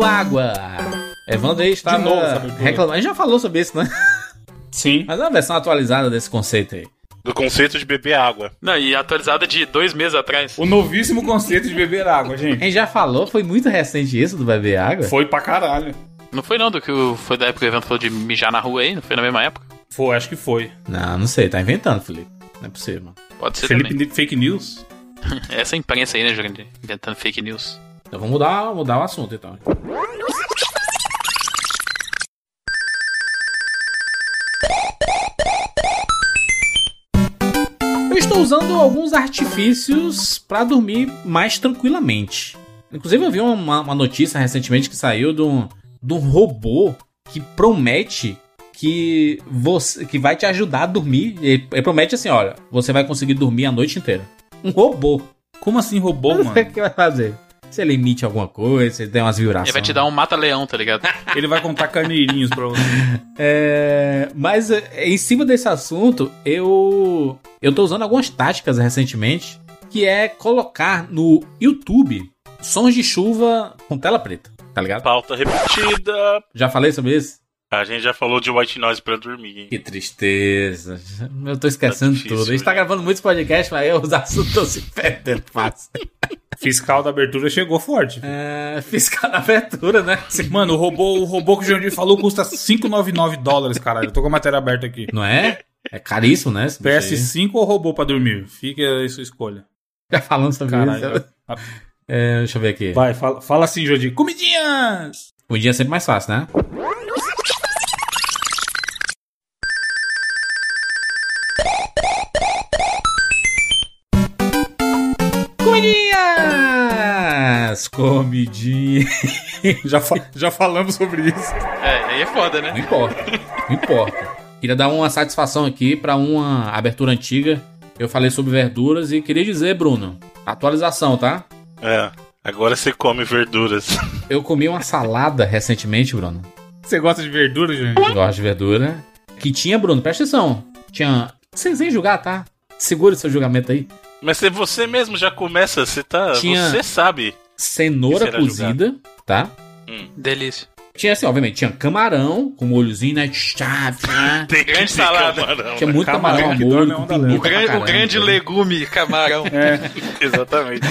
bebendo água. Evandro aí estava De novo reclamando. A gente já falou sobre isso, né? Sim. Mas é uma versão atualizada desse conceito aí. Do conceito de beber água. Não, e atualizada de dois meses atrás. O novíssimo conceito de beber água, A gente. gente já falou, foi muito recente isso do beber água. Foi pra caralho. Não foi não do que o- foi da época que o evento falou de mijar na rua aí, não foi na mesma época? Foi, acho que foi. Não, não sei, tá inventando, Felipe. Não é possível. Pode ser Felipe também. Fake News? Essa imprensa aí, né, Jurandir? Inventando fake news. Então vamos mudar, mudar o assunto então. Eu estou usando alguns artifícios para dormir mais tranquilamente. Inclusive eu vi uma, uma notícia recentemente que saiu de um, de um robô que promete que você que vai te ajudar a dormir. Ele, ele promete assim, olha, você vai conseguir dormir a noite inteira. Um robô. Como assim robô, Não mano? o que vai fazer. Se ele emite alguma coisa, se ele tem umas vibrações. Ele vai te dar um mata-leão, tá ligado? Ele vai contar carneirinhos pra você. É, mas é, em cima desse assunto, eu eu tô usando algumas táticas recentemente, que é colocar no YouTube sons de chuva com tela preta, tá ligado? Pauta repetida. Já falei sobre isso? A gente já falou de white noise pra dormir, hein? Que tristeza. Eu tô esquecendo Tá difícil, tudo. A gente tá né? gravando muitos podcasts, mas eu, os assuntos estão se perdendo fácil. Fiscal da abertura chegou forte. É, fiscal na abertura, né? Mano, o robô, o robô que o Jandir falou custa 5,99 dólares, caralho. Eu tô com a matéria aberta aqui. Não é? É caríssimo, né? esse bicho aí. PS5 ou robô pra dormir? Fica aí a sua escolha. Fica falando sobre Caralho. isso. É, deixa eu ver aqui. Vai, fala, fala assim, Jandir. Comidinhas! Dia é sempre mais fácil, né? Comidinhas! Comidinhas! Já, fa- já falamos sobre isso. É, aí é foda, Não né? importa, não importa. Queria dar uma satisfação aqui pra uma abertura antiga. Eu falei sobre verduras e queria dizer, Bruno, atualização, tá? É. Agora você come verduras. Eu comi uma salada recentemente, Bruno. Você gosta de verdura, Jandir? Gosto de verdura. Que tinha, Bruno, presta atenção. Tinha. Sem, sem julgar, tá? Segura o seu julgamento aí. Mas se você mesmo já começa, você tá. Tinha- Você sabe. Cenoura cozida, tá? Delícia. Tinha assim, obviamente, tinha camarão com molhozinho, né? Tchá, tchá. Tem Grande salada. camarão, Tinha né? muito Camarão camarão, molho, dorme é com O grande, o caramba. grande legume, camarão. Exatamente.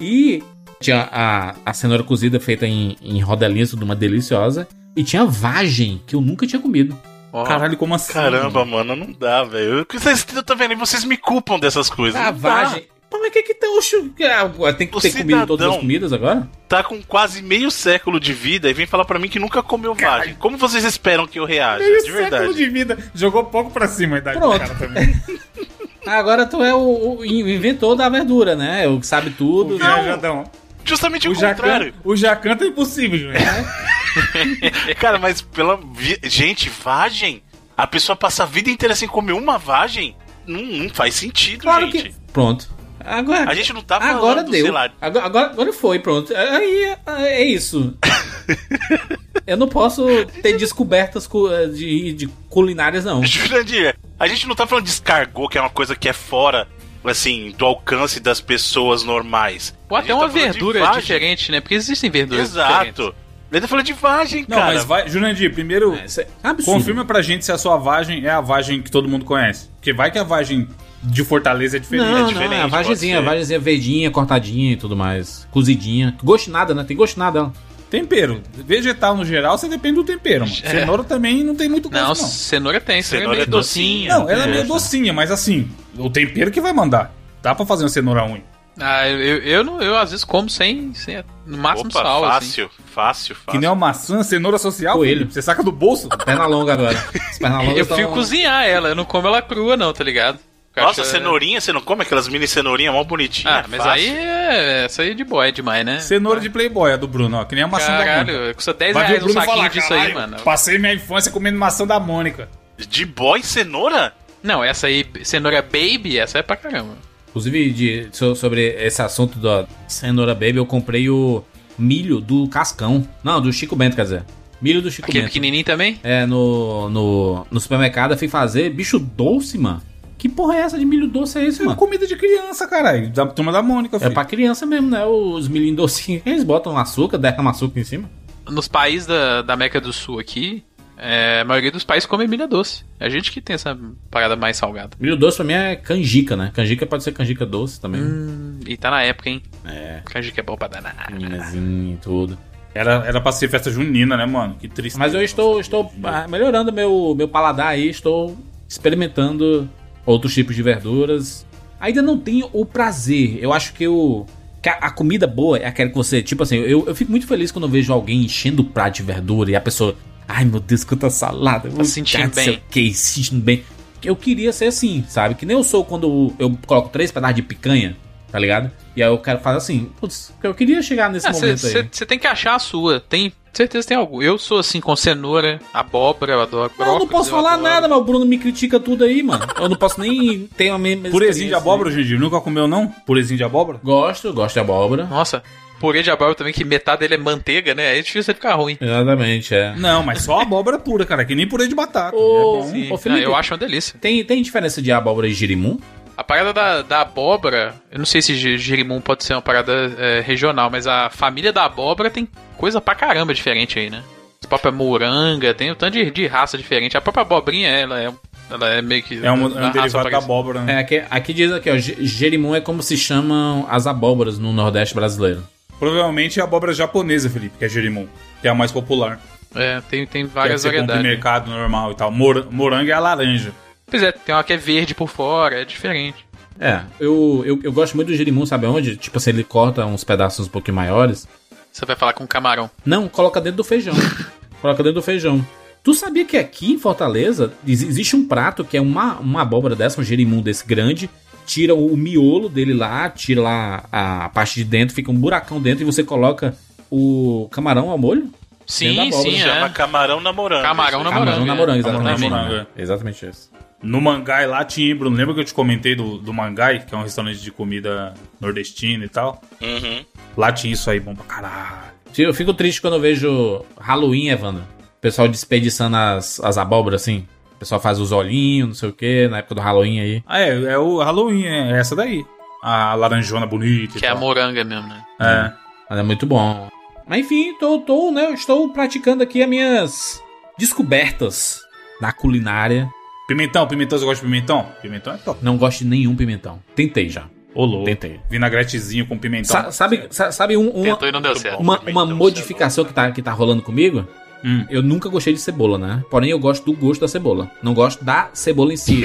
E tinha a, a cenoura cozida feita em, em rodelinhas, tudo uma deliciosa. E tinha vagem, que eu nunca tinha comido. Ó, Caralho, como assim? Caramba, mano, não dá, velho. Vocês tá vendo? Vocês me culpam dessas coisas. A dá. Pô, mas que que tem o chu- ah, Tem que O ter comido todas as comidas agora? Tá com quase meio século de vida e vem falar pra mim que nunca comeu vagem. Como vocês esperam que eu reaja? Meio de verdade. século de vida. Jogou pouco pra cima a idade Pronto. do cara também. Agora tu é o, o inventor da verdura, né? O que sabe tudo. O né? viajadão. Justamente o, O Jacan, contrário. o Jacan tá impossível, Jandir. Cara, mas pela. Gente, vagem? A pessoa passa a vida inteira sem comer uma vagem? Não, não faz sentido, Claro gente. que. Pronto. Agora, A gente não tá falando, agora deu. sei lá. Agora, agora, agora foi, pronto. Aí é, é isso. Eu não posso ter descobertas cu- de, de culinárias, não. Jurandir, a gente não tá falando de escargot, que é uma coisa que é fora, assim, do alcance das pessoas normais. Ou até gente uma tá verdura vagem. diferente, né? Porque existem verduras diferentes. Exato. Ele tá falando de vagem, Não, cara. mas vai, Jurandir, primeiro é absurdo. confirma pra gente se a sua vagem é a vagem que todo mundo conhece. Porque vai que a vagem de Fortaleza é diferente. Não, é não, diferente, é a vagezinha, a vagezinha verdinha, cortadinha e tudo mais. Cozidinha. Gosto de nada, né? Tem gosto de nada. Tempero. Vegetal no geral, você depende do tempero, mano. Cenoura também não tem muito gosto, Não, não. cenoura tem, cenoura, Cenoura é meio é docinha. Não, ela é É, meio tá. docinha, mas assim, o tempero que vai mandar. Dá pra fazer uma cenoura ruim. Ah, eu, eu, eu não, eu às vezes como sem, sem no máximo Opa, sal, assim. fácil, fácil, fácil. Que nem uma maçã, cenoura social, Coelho. Felipe, você saca do bolso. Perna longa agora. As pernas longas Eu fui cozinhar ela, eu não como ela crua não, tá ligado? Nossa, cenourinha, você não come aquelas mini cenourinhas mó bonitinhas? Ah, mas fácil. aí é, essa aí é de boy é demais, né? Cenoura de Playboy, a do Bruno, ó. Que nem a maçã da Mônica. Caralho, custa 10 Vai reais o um saquinho falar, disso aí, "Caralho, mano. Passei minha infância comendo maçã da Mônica. De boy cenoura? Não, essa aí, cenoura baby, essa é pra caramba. Inclusive, de- so- sobre esse assunto da cenoura baby, eu comprei o milho do Cascão. Não, do Chico Bento, quer dizer. Milho do Chico Aquele Bento. pequenininho também? É, no, no, no supermercado eu fui fazer bicho doce, mano. Que porra é essa de milho doce é esse, É mano? comida de criança, caralho. Da turma da Mônica, É filho. pra criança mesmo, né? Os milhinhos docinhos. Eles botam açúcar, derramam açúcar em cima. nos países da, da América do Sul aqui, é, a maioria dos países come milho doce. É a gente que tem essa parada mais salgada. Milho doce pra mim é canjica, né? Canjica pode ser canjica doce também. Hum, e tá na época, hein? É, Canjica é bom pra danar. minazinho e tudo. Era, era pra ser festa junina, né, mano? Que triste. Mas eu estou, estou ah, melhorando meu, meu paladar aí, estou experimentando outros tipos de verduras. Ainda não tenho o prazer. Eu acho que o. que a, comida boa é aquela que você. Tipo assim, eu, eu fico muito feliz quando eu vejo alguém enchendo o prato de verdura e a pessoa. Ai meu Deus, quanta salada. Tá sentindo bem. Que, sentindo bem. Eu queria ser assim, sabe? Que nem eu sou quando eu coloco três pedaços de picanha, tá ligado? E aí eu quero fazer assim, putz, eu queria chegar nesse momento aí. Você tem que achar a sua. Tem certeza tem algo. Eu sou assim com cenoura, abóbora, eu adoro. Não, eu não posso falar adoro. nada, mas o Bruno me critica tudo aí, mano. Eu não posso nem ter a mesma. Purezinho de abóbora, Gigi. Nunca comeu, não? Purezinho de abóbora? Gosto, gosto de abóbora. Nossa, purê de abóbora também, que metade dele é manteiga, né? Aí é difícil ficar ruim. Exatamente, é. Não, mas só abóbora pura, cara. Que nem purê de batata. Ô, é bom. Sim. Ô, Felipe. Ah, eu acho uma delícia. Tem, tem diferença de abóbora e girimum? A parada da, da abóbora, eu não sei se girimum pode ser uma parada é, regional, mas a família da abóbora tem coisa pra caramba diferente aí, né? A própria moranga, tem um tanto de, de raça diferente. A própria abobrinha, ela é, ela é meio que. É um, é um derivado da abóbora, né? É, aqui, aqui diz aqui, ó, gerimum é como se chamam as abóboras no Nordeste brasileiro. Provavelmente é a abóbora japonesa, Felipe, que é gerimum. Que é a mais popular. É, tem, tem Que é várias que você compra em variedades. mercado normal e tal. Mor morango é a laranja. Pois é, tem uma que é verde por fora, é diferente. É, eu, eu, eu gosto muito do girimum, sabe onde? Tipo assim, ele corta uns pedaços um pouquinho maiores. Você vai falar com camarão. Não, coloca dentro do feijão. coloca dentro do feijão. Tu sabia que aqui em Fortaleza ex- existe um prato que é uma, uma abóbora dessa, um gerimum desse grande, tira o, o miolo dele lá, tira lá a, parte de dentro, fica um buracão dentro e você coloca o camarão ao molho? Sim, abóbora, sim, Chama é. camarão na moranga. Camarão na Camarão é. exatamente. Camarão na moranga. Exatamente isso. No Mangai lá tinha, Bruno. Lembra que eu te comentei do, do Mangai, que é um restaurante de comida nordestina e tal? Uhum. Lá tinha isso aí, bom pra caralho. Eu fico triste quando eu vejo Halloween, Evandro. O pessoal desperdiçando as, as abóboras assim. O pessoal faz os olhinhos, não sei o que, na época do Halloween aí. Ah, é, é o Halloween, é essa daí. A laranjona bonita e Que é a tal. moranga mesmo, né? É. Mas é muito bom. Mas enfim, tô, tô, né, estou praticando aqui as minhas descobertas na culinária. Pimentão, pimentão, você gosta de pimentão? Pimentão é top. Não gosto de nenhum pimentão. Tentei já. Ô, louco. Tentei. Vinagretezinho com pimentão. Sa- sabe, sa- sabe um- uma, Tentou e não deu certo. uma, pimentão, uma modificação que tá, que tá rolando comigo? Hum. Eu nunca gostei de cebola, né? Porém, eu gosto do gosto da cebola. Não gosto da cebola em si.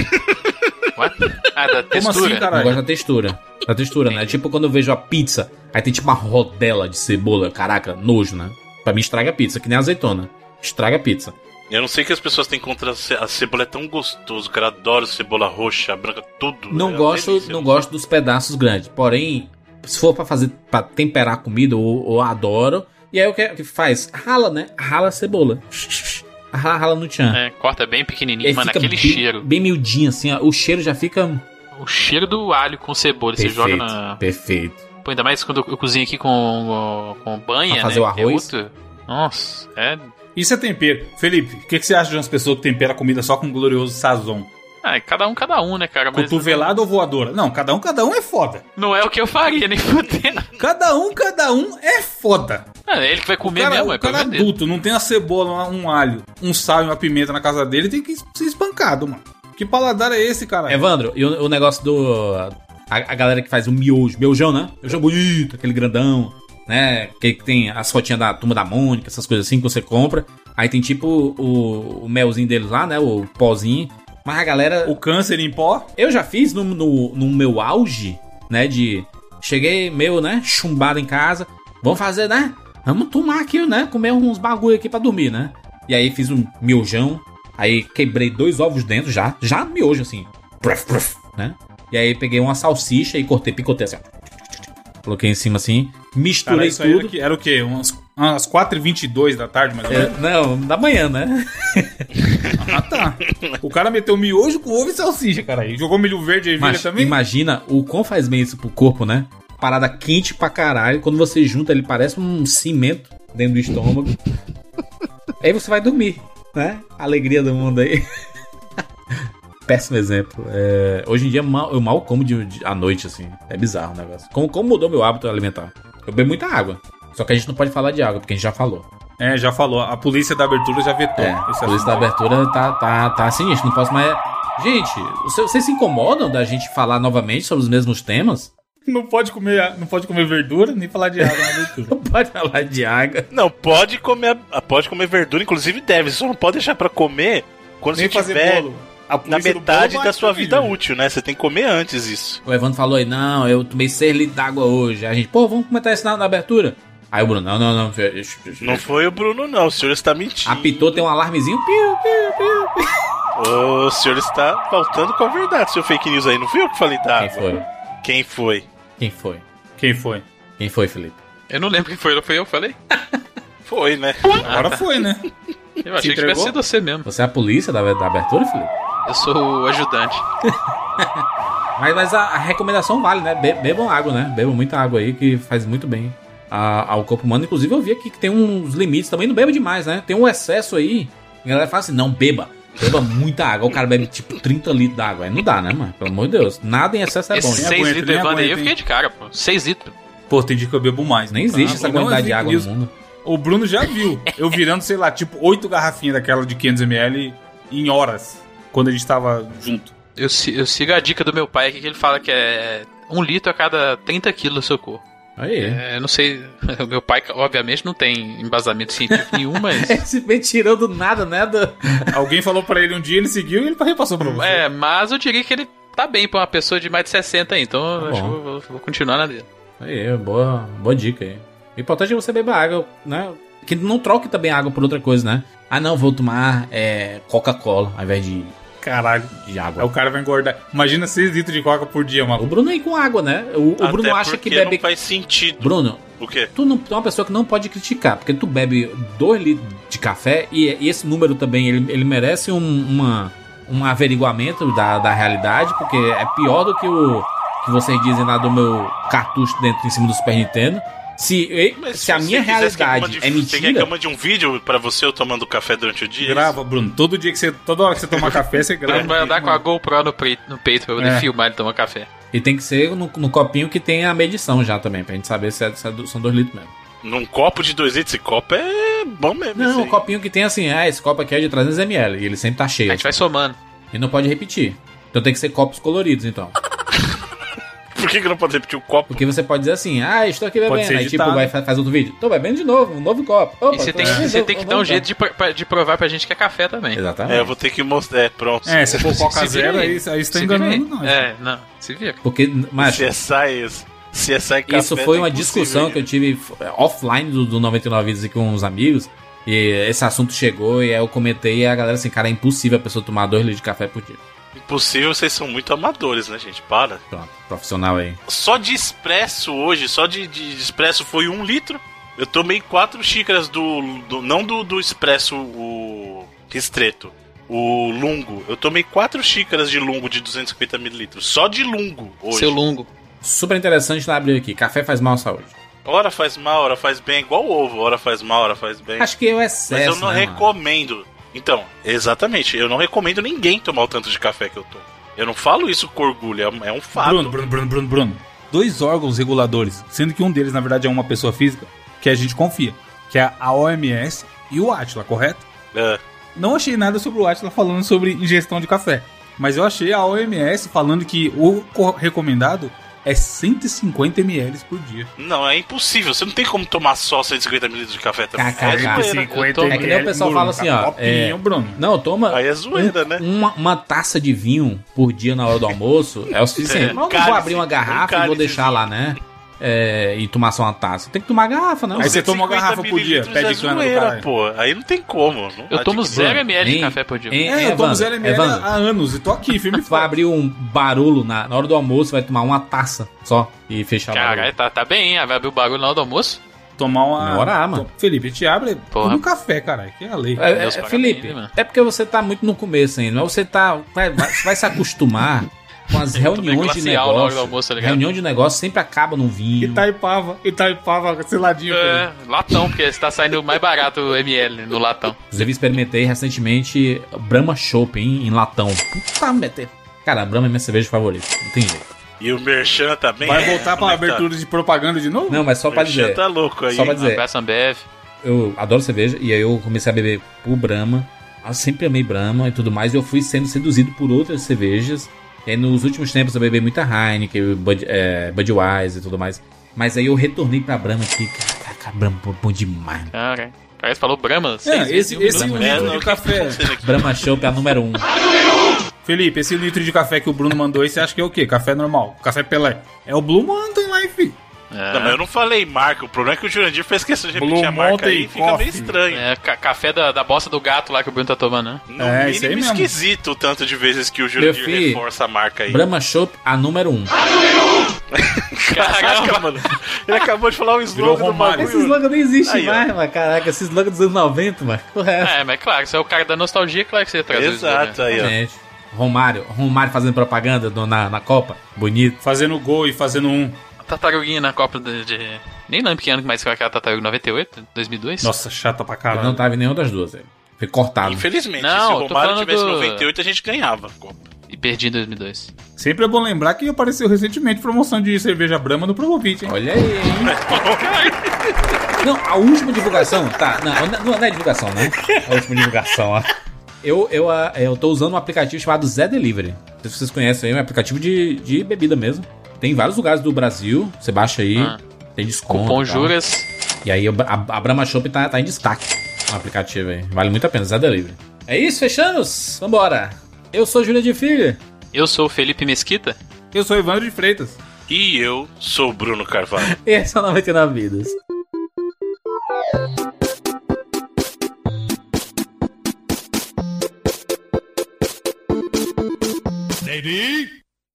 What? Ah, da Como textura. assim, Eu caralho? gosto da textura. Da textura, né? Tipo quando eu vejo a pizza, aí tem tipo uma rodela de cebola. Caraca, nojo, né? Pra mim estraga a pizza, que nem azeitona. Estraga a pizza. Eu não sei o que as pessoas têm contra a ce- a cebola, é tão gostoso, cara. Eu adoro cebola roxa, branca, tudo. Não É gosto, delícia. não gosto dos pedaços grandes. Porém, se for pra fazer, pra temperar a comida, eu, eu adoro. E aí o que, o que faz? Rala, né? Rala a cebola. Rala, rala no tchan. É, corta bem pequenininho, mano, fica aquele bem, cheiro. Bem miudinho, assim, ó. O cheiro já fica. O cheiro do alho com cebola, você Perfeito. joga na... Perfeito. Pô, ainda mais quando eu cozinho aqui com, com banha, Pra fazer né? o é arroz? outro- Nossa, é... Isso é tempero. Felipe, o que, que você acha de umas pessoas que temperam a comida só com glorioso sazon? Ah, é cada um, cada um, né, cara? Mas Cotovelada ou voadora? Não, cada um, cada um é foda. Não é o que eu faria, nem fudendo. Cada um, cada um é foda. Ah, é ele que vai O comer cara, mesmo, é o cara problema dele. adulto, não tem a cebola, um alho, um sal e uma pimenta na casa dele, tem que ser espancado, mano. Que paladar é esse, cara? Evandro, e o, o negócio do. A, a galera que faz o miojo, miojão, né? Miojão bonito, aquele grandão, né? Que, tem as fotinhas da turma da Mônica, essas coisas assim que você compra. Aí tem tipo o, o melzinho deles lá, né? O pozinho. Mas a galera. O câncer em pó? Eu já fiz no, no, no meu auge, né? De. Cheguei meio, né? Chumbado em casa. Vamos fazer, né? Vamos tomar aqui, né? Comer uns bagulho aqui pra dormir, né? E aí fiz um miojão. Aí quebrei dois ovos dentro já. Já no miojo, assim. Pruf, pruf, né? E aí peguei uma salsicha e cortei, picotei assim. ó. Coloquei em cima assim. Cara, Misturei aí tudo. era, que- era o quê? Umas, umas 4h22 da tarde, mais ou É, menos? não, da manhã, né? Ah, tá. O cara meteu miojo com ovo e salsicha, cara. E jogou milho verde e ervilha Mas também? imagina o quão faz bem isso pro corpo, né? Parada quente pra caralho. Quando você junta, ele parece um cimento dentro do estômago. aí você vai dormir, né? Alegria do mundo aí. Péssimo exemplo. É, hoje em dia mal- eu mal como de, de- à noite, assim. É bizarro o negócio. Como, como mudou meu hábito alimentar? Eu bebo muita água. Só que a gente não pode falar de água, porque a gente já falou. É, já falou. A polícia da abertura já vetou. É, esse a polícia da abertura tá, tá, tá sinistro. Não posso mais. Gente, vocês se incomodam da gente falar novamente sobre os mesmos temas? Não pode comer, não pode comer verdura nem falar de água na abertura. Não pode falar de água. Não, pode comer, a- pode comer verdura, inclusive deve, só não pode deixar pra comer quando nem você fazer tiver bolo. A na metade da sua vida né? útil, né? Você tem que comer antes isso. O Evandro falou aí, não, eu tomei 6 litros d'água hoje. A gente, pô, vamos comentar isso na, na abertura. Aí o Bruno, não, não, não. Não foi o Bruno, não. O senhor está mentindo. Apitou, tem um alarmezinho. Piu, piu, piu, piu. O senhor está faltando com a verdade, seu fake news aí. Não fui eu que falei da Quem água. foi? Quem foi? Quem foi? Quem foi? Quem foi, Felipe? Eu não lembro quem foi, não foi eu que falei? Foi, né? Agora foi, né? Eu achei que tivesse sido você mesmo. Você é a polícia da, da abertura, Felipe? Eu sou o ajudante. Mas, mas a, a recomendação vale, né? Be- bebam água, né? Bebam muita água aí, que faz muito bem a- ao corpo humano. Inclusive, eu vi aqui que tem uns limites também. Não beba demais, né? Tem um excesso aí. A galera fala assim: não, beba. Beba muita água. O cara bebe tipo 30 litros d'água. Aí não dá, né, mano? Pelo amor de Deus. Nada em excesso é bom. Esse né? 6 aguenta, litros nem Evandro aí, eu aguenta, fiquei de cara, pô. 6 litros. Pô, tem dia que eu bebo mais. Nem não tá? existe essa Não é quantidade de água news. no mundo. O Bruno já viu. Eu virando, sei lá, tipo, oito garrafinhas daquela de 500ml em horas. Quando a gente tava junto. Eu, eu sigo a dica do meu pai aqui, que ele fala que é um litro a cada 30 quilos do seu corpo. Aí. É, eu não sei, o meu pai, obviamente, não tem embasamento científico nenhum, mas... Esse bem tirou do nada, né? Do... Alguém falou pra ele um dia, ele seguiu e ele repassou pra você. É, mas eu diria que ele tá bem pra uma pessoa de mais de 60 aí, então eu Tá acho que eu vou, vou continuar na dele. Aí, boa, boa dica aí. O importante é você beber água, né? Que não troque também água por outra coisa, né? Ah, não, vou tomar é, Coca-Cola ao invés de, Caralho. de Aí água. o cara vai engordar. Imagina 6 litros de coca por dia, O mano. Bruno aí com água, né? O, o Bruno Até acha que bebe. não faz sentido. Bruno, O quê? tu, não, tu é uma pessoa que não pode criticar, porque tu bebe 2 litros de café e, e esse número também ele, ele merece um, uma, um averiguamento da, da realidade, porque é pior do que o que vocês dizem lá do meu cartucho dentro em cima do Super Nintendo. Se, Mas se a minha realidade mande- é Você quer que eu mentira, mande um vídeo pra você eu tomando café durante o dia? Grava, Bruno. Todo dia que você. Toda hora que você tomar café, você grava. Ele vai andar com a GoPro no, pre- no peito pra poder É. filmar ele tomar café. e tem que ser no, no copinho que tem a medição já também, pra gente saber se, é, se é do- são 2 litros mesmo. Num copo de 2 litros, esse copo é bom mesmo. Não, o copinho que tem assim, ah, esse copo aqui é de 300ml e ele sempre tá cheio. A gente vai somando. E não pode repetir. Então tem que ser copos coloridos, então. Por que, que não pode repetir o copo? Porque você pode dizer assim, ah, estou aqui Pode bebendo. ser Aí tipo, vai fa- faz outro vídeo. Tô bebendo de novo, um novo copo. Opa, E você tem, você tem que dar um copo. jeito de, de provar pra gente que é café também. Exatamente. É, eu vou ter que mostrar. É, pronto. É, se for Coca Zero, aí. aí, você tá enganando nós. É, não, se vira. Porque, mas CSI, isso. CSI café isso foi tá uma discussão que eu tive f- offline do, do 99 Vidas aqui com uns amigos. E esse assunto chegou e aí eu comentei e a galera assim, cara, é impossível a pessoa tomar 2 litros de café por dia. Impossível, vocês são muito amadores, né, gente? Para. Pronto, profissional aí. Só de expresso hoje, só de, de expresso foi um litro. Eu tomei quatro xícaras do. do- não do, do expresso o ristreto. O lungo. Eu tomei quatro xícaras de lungo de 250 mililitros. Só de lungo hoje. Seu lungo. Super interessante lá abrir aqui. Café faz mal à saúde. Hora faz mal, hora faz bem. Igual o ovo. Hora faz mal, hora faz bem. Acho que é o excesso. Mas eu não né, mano? Então, exatamente. Eu não recomendo ninguém tomar o tanto de café que eu tomo. Eu não falo isso com orgulho, é- é um fato. Bruno, Bruno, Bruno, Bruno, Bruno. Dois órgãos reguladores, sendo que um deles, na verdade, é uma pessoa física, que a gente confia, que é a OMS e o Atila, correto? É. Não achei nada sobre o Atila falando sobre ingestão de café, mas eu achei a OMS falando que o co- recomendado é 150 ml por dia. Não, é impossível. Você não tem como tomar só 150 ml de café também. KKK. É zoeira. Eu tô- É que nem o pessoal fala assim, ó, é- Bruno. Não, toma. Aí é zoeira, um- né? Uma, uma taça de vinho por dia na hora do almoço é o suficiente. É, Mas eu não vou abrir uma um garrafa e vou deixar lá, né? É, e tomar só uma taça. Tem que tomar garrafa, não. Aí você toma uma 150 garrafa por dia, mililitros pé de é zoeira, pô. Aí não tem como. Não Eu tomo adquire. 0 ml de Hein? café por dia. Hein? É, eu tomo Evandro, 0 ml Evandro. há anos e tô aqui, firme e Tu vai abrir um barulho na, na hora do almoço, vai tomar uma taça só e fechar o Caralho, barulho. tá, tá bem, hein? Vai abrir o bagulho na hora do almoço? Tomar uma. Demorar, mano. Felipe, gente abre Porra. toma um café, caralho, que é a lei. É, é, Felipe, bem, né, mano? é porque você tá muito no começo ainda, mas você tá. Vai, vai- vai se acostumar com as tomei reuniões de glacial na hora do negócio. almoço, tá? Reunião de negócio sempre acaba num vinho. Itaipava, Itaipava, seladinho. É, latão, porque você tá saindo mais barato o ML no latão. Inclusive, experimentei recentemente Brahma Chopp em, em latão. Puta merda. Cara, a Brahma é minha cerveja favorita. Não tem jeito. E o Merchan também. Vai é, voltar pra é tá? abertura de propaganda de novo? Não, mas só O pra Merchan dizer. tá louco aí. Só pra dizer. Abraço Ambev. eu adoro cerveja e aí eu comecei a beber por Brahma. Eu sempre amei Brahma e tudo mais. E eu fui sendo seduzido por outras cervejas. E aí nos últimos tempos eu bebi muita Heineken, Bud, é, Budweiser e tudo mais. Mas aí eu retornei pra Brahma aqui. Caraca, Brahma bom, demais. Cara, parece que falou Brahma. É, seis esse, esse um É, litro de o que café. Brahma Chopp é a número um. Felipe, esse litro de café que o Bruno mandou aí, você acha que é o quê? Café normal? Café Pelé? É o Blue Mountain Life. É. Não, mas eu não falei marca. O problema é que o Jurandir fez questão de repetir Blue a marca Mountain aí e fica Coffee. meio estranho. É, ca- café da, da bosta do gato lá que o Bruno tá tomando, né? No É, isso aí mínimo mesmo. esquisito o tanto de vezes que o Jurandir filho, reforça a marca aí. Brahma Chopp, a número um. Caraca, mano. Ele acabou de falar um slogan do Romário. Esse slogan nem existe Aí, ó. mais, mano. Caraca, esse slogan dos anos 90, mano. Porra, é? É, mas claro, você é o cara da nostalgia, claro que você traz o Exato, aí, ó. Gente, Romário, Romário fazendo propaganda do- na, na Copa. Bonito. Fazendo gol e fazendo um. Tartaruguinha na Copa de... de- Nem lembro que ano que mais foi aquela tartaruga, 98? 2002? Nossa, chata pra caralho. não tava em nenhuma das duas, velho. Foi cortado. Infelizmente, Não, se o Romário tivesse do- 98, a gente ganhava. a Copa. E perdi em 2002. Sempre é bom lembrar que apareceu recentemente promoção de cerveja Brahma no Promovit, hein? Olha aí, hein? Não, a última divulgação. Tá, não, não, não é divulgação, né? A última divulgação, ó. Eu, eu, ah, eu tô usando um aplicativo chamado Zé Delivery. Não sei se vocês conhecem aí, é um aplicativo de, de bebida mesmo. Tem em vários lugares do Brasil. Você baixa aí, Ah. tem desconto. Cupom e tal. Juras. E aí a, a, Brahma Shop tá, tá em destaque no aplicativo aí. Vale muito a pena, Zé Delivery. É isso, fechamos? Vambora. Eu sou Júlia de Filho. Eu sou o Felipe Mesquita. Eu sou Evandro de Freitas. E eu sou o Bruno Carvalho. Esse é o 99 Vidas.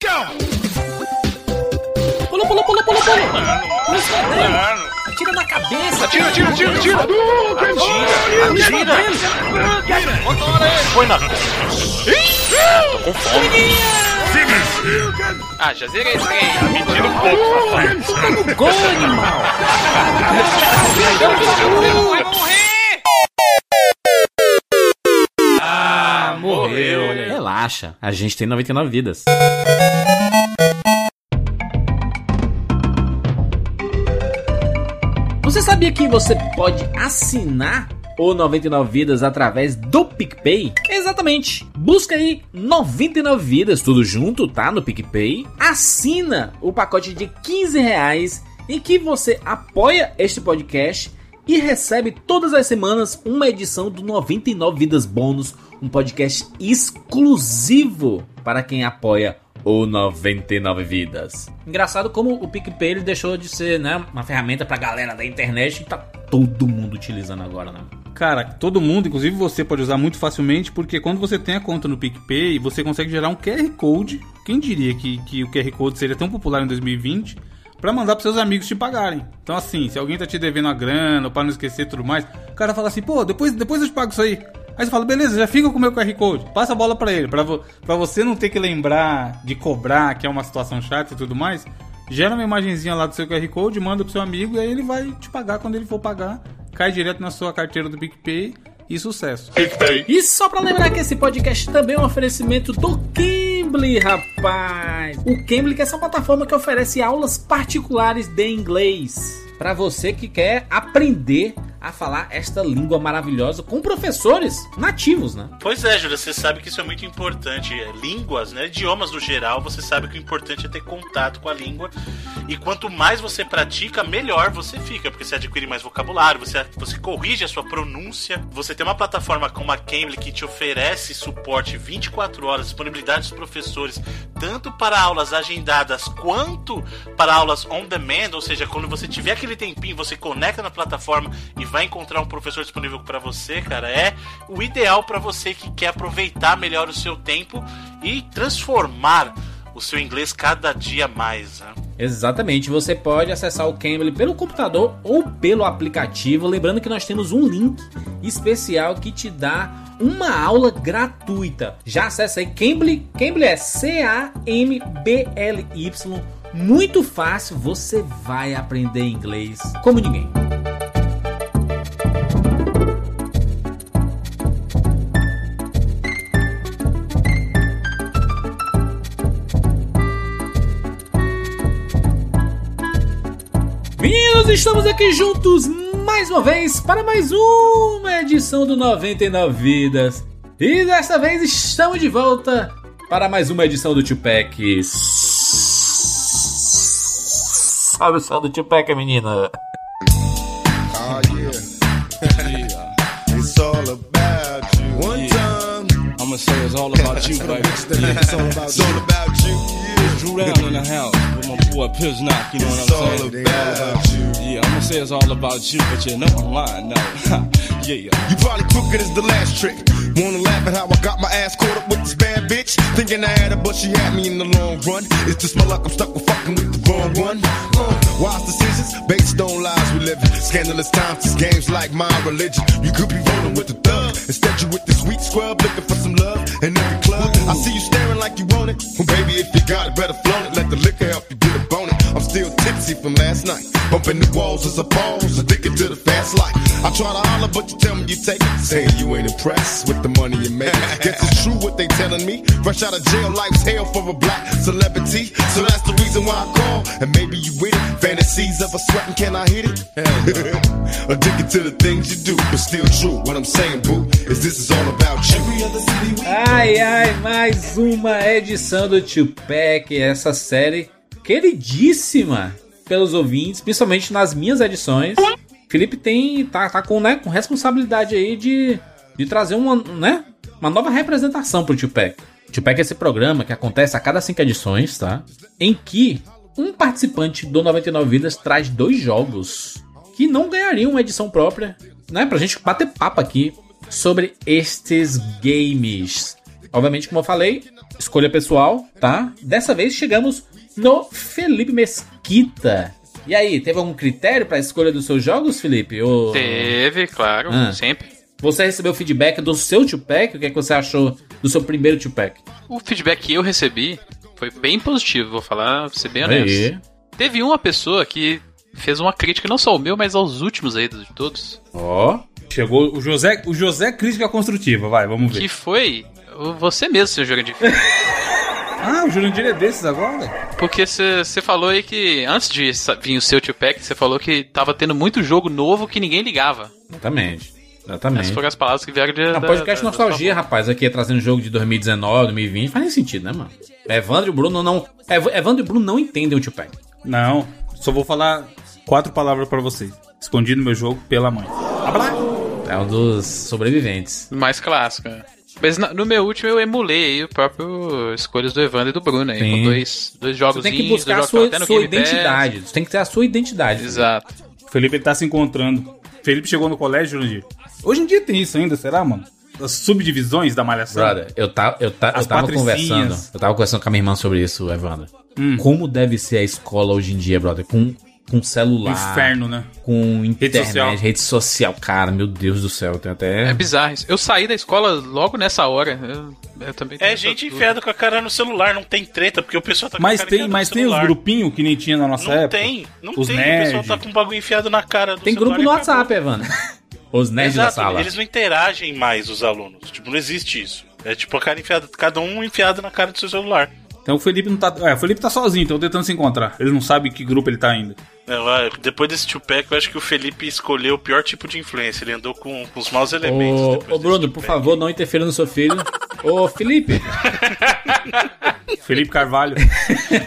Pula, pula, pula, pula, pula. Mano, Atira na cabeça. Atira, atira, atira, atira! Atira! Atira! Põe na. Tô com fome. Ah, já zerei esse trem. Me tira um pouco, safado. Gol, animal. Vai morrer! Ah, morreu. morreu. Relaxa, a gente tem 99 vidas. Você sabia que você pode assinar o 99 Vidas através do PicPay? Exatamente. Busca aí 99 Vidas, tudo junto, tá? No PicPay. Assina o pacote de 15 reais em que você apoia este podcast e recebe todas as semanas uma edição do 99 Vidas Bônus, um podcast exclusivo para quem apoia o 99 Vidas. Engraçado como o PicPay ele deixou de ser né, uma ferramenta pra galera da internet e tá todo mundo utilizando agora, né? Cara, todo mundo, inclusive você, pode usar muito facilmente, porque quando você tem a conta no PicPay, você consegue gerar um QR Code. Quem diria que, que o QR Code seria tão popular em 2020? Pra mandar pros seus amigos te pagarem. Então, assim, se alguém tá te devendo a grana, pra não esquecer e tudo mais, o cara fala assim, pô, depois, depois eu te pago isso aí. Aí você fala, beleza, já fica com o meu QR Code, passa a bola pra ele, pra, vo você não ter que lembrar de cobrar, que é uma situação chata e tudo mais. Gera uma imagenzinha lá do seu QR Code, manda pro seu amigo e aí ele vai te pagar quando ele for pagar. Cai direto na sua carteira do PicPay e sucesso. E só pra lembrar que esse podcast também é um oferecimento do Cambly, rapaz. O Cambly que é essa plataforma que oferece aulas particulares de inglês para você que quer aprender a falar esta língua maravilhosa com professores nativos, né? Pois é, Júlia, você sabe que isso é muito importante. É, Línguas, né? Idiomas no geral, você sabe que o importante é ter contato com a língua. E quanto mais você pratica, melhor você fica, porque você adquire mais vocabulário, você, você corrige a sua pronúncia. Você tem uma plataforma como a Cambly que te oferece suporte 24 horas, disponibilidade dos professores, tanto para aulas agendadas quanto para aulas on demand, ou seja, quando você tiver aquele tempinho, você conecta na plataforma e vai encontrar um professor disponível para você, cara, é o ideal para você que quer aproveitar melhor o seu tempo e transformar o seu inglês cada dia mais. Né? Exatamente, você pode acessar o Cambly pelo computador ou pelo aplicativo. Lembrando que nós temos um link especial que te dá uma aula gratuita. Já acessa aí Cambly, Cambly é C-A-M-B-L-Y. Muito fácil, você vai aprender inglês como ninguém. Aqui juntos mais uma vez para mais uma edição do 99 Vidas. E desta vez estamos de volta para mais uma edição do Tupac. Salve o som do Tupac, menina. Oh yeah. it's all about you. One time. I'ma say it's all about you, baby. It's all about, it's all about you. Yeah. Drew down in the house my boy Piznock, you know what I'm saying? about you. Yeah, I'ma say it's all about you, but you know I'm lying now. yeah. You probably crooked as the last trick. Wanna laugh at how I got my ass caught up with this bad bitch? Thinking I had her, but she had me in the long run. It's just my luck, I'm stuck with fucking with the wrong one. Uh, wise decisions based on lies we live in. Scandalous times, it's games like my religion. You could be rolling with the thug. Instead, you with the sweet scrub looking for some love in every club. I see you staring like you want it. Well, baby, if you got it, better flaunt it. Let the liquor help you still tipsy from last night. Bumping the walls as a pause, addicted to the fast life. I try to holler, but you tell me you take it. Saying you ain't impressed with the money you make. Guess it's true what they telling me. Fresh out of jail, life's hell for a black celebrity. So that's the reason why I call. And maybe you with it. Fantasies of a sweating, can I hit it? Addicted to the things you do, but still true. What I'm saying, boo, is this is all about you. Every other city we Ai, ai, mais uma edição do Tupac, essa série queridíssima pelos ouvintes, principalmente nas minhas edições. Felipe tem tá, tá com, né, com responsabilidade aí de, de trazer uma, né, uma nova representação pro Tupac. Tupac é esse programa que acontece a cada cinco edições, tá? Em que um participante do 99 Vidas traz dois jogos que não ganhariam uma edição própria, né? Pra gente bater papo aqui sobre estes games. Obviamente, como eu falei, escolha pessoal, tá? Dessa vez chegamos no Felipe Mesquita. E aí, teve algum critério pra escolha dos seus jogos, Felipe? Ou... Teve, claro, Ah. sempre. Você recebeu feedback do seu Tupac? O que, é que você achou do seu primeiro Tupac? O feedback que eu recebi foi bem positivo, vou falar, vou ser bem honesto. Aí. Teve uma pessoa que fez uma crítica, não só ao meu, mas aos últimos aí de todos. Ó. Chegou o José, o José Crítica Construtiva, vai, vamos ver. Que foi o- você mesmo, seu Jurandir. Ah, o Jurandir é desses agora? Porque você falou aí que, antes de vir o seu Tupac, você falou que tava tendo muito jogo novo que ninguém ligava. Exatamente. Exatamente. Essas foram as palavras que vieram de. É da- um podcast da- da nostalgia, sua rapaz. Aqui trazendo jogo de 2019, 2020. Faz nem sentido, né, mano? Evandro e o Bruno não. Ev- Evandro e o Bruno não entendem o Tupac. Não, só vou falar quatro palavras pra vocês. Escondi no meu jogo pela mãe. É um dos sobreviventes. Mais clássica. Mas no meu último eu emulei aí o próprio escolhas do Evandro e do Bruno aí. Sim. Com dois, dois jogos Você tem que buscar a sua, sua identidade. Você tem que ter a sua identidade. Exato. O Felipe ele tá se encontrando. O Felipe chegou no colégio, Jurandir. Hoje em dia tem isso ainda, será, mano? As subdivisões da malhação. Brother, eu, tá, eu, tá, eu tava patricinhas. conversando. Eu tava conversando com a minha irmã sobre isso, Evandro. Hum. Como deve ser a escola hoje em dia, brother? Com, com celular. Inferno, né? Com internet, social. rede social. Cara, meu Deus do céu. Tem até. É bizarro isso. Eu saí da escola logo nessa hora. Eu, eu também É gente enfiada com a cara no celular, não tem treta, porque o pessoal tá com a Mas cara tem, mas no tem os grupinhos que nem tinha na nossa Não época. tem, não Os tem. O nerds. pessoal tá com um bagulho enfiado na cara do Tem celular grupo no. WhatsApp, Evandro. Os nerds da Exato, sala. eles não interagem mais, os alunos. Tipo, não existe isso. É tipo a cara enfiada, cada um enfiado na cara do seu celular. Então o Felipe não tá. É, o Felipe tá sozinho, então tentando se encontrar. Ele não sabe que grupo ele tá ainda. É, depois desse Tupac, eu acho que o Felipe escolheu o pior tipo de influência. Ele andou com, com os maus elementos. Ô, ô Bruno, por favor, não interfira no seu filho. Ô, Felipe, Felipe Carvalho.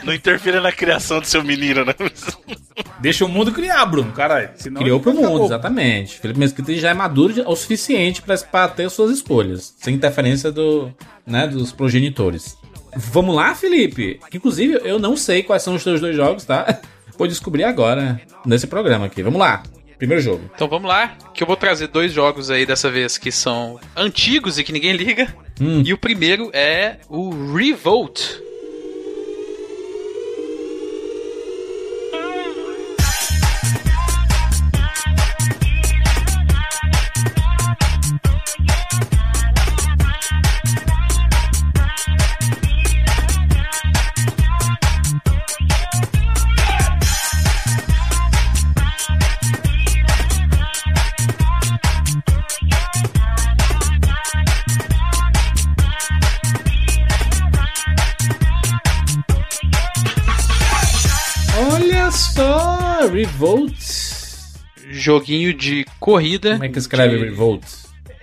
Não interfira na criação do seu menino, né? Deixa o mundo criar, Bruno, caralho. Senão criou pro acabou. mundo, exatamente. Felipe Mesquita já é maduro o suficiente pra, pra ter suas escolhas, sem interferência do, né, dos progenitores. Vamos lá, Felipe? Que, Inclusive, eu não sei quais são os seus dois jogos, tá? Vou descobrir agora, nesse programa aqui. Vamos lá. Primeiro jogo. Então vamos lá, que eu vou trazer dois jogos aí dessa vez que são antigos e que ninguém liga. Hum. E o primeiro é o Revolt. Joguinho de corrida. Como é que escreve de Revolt?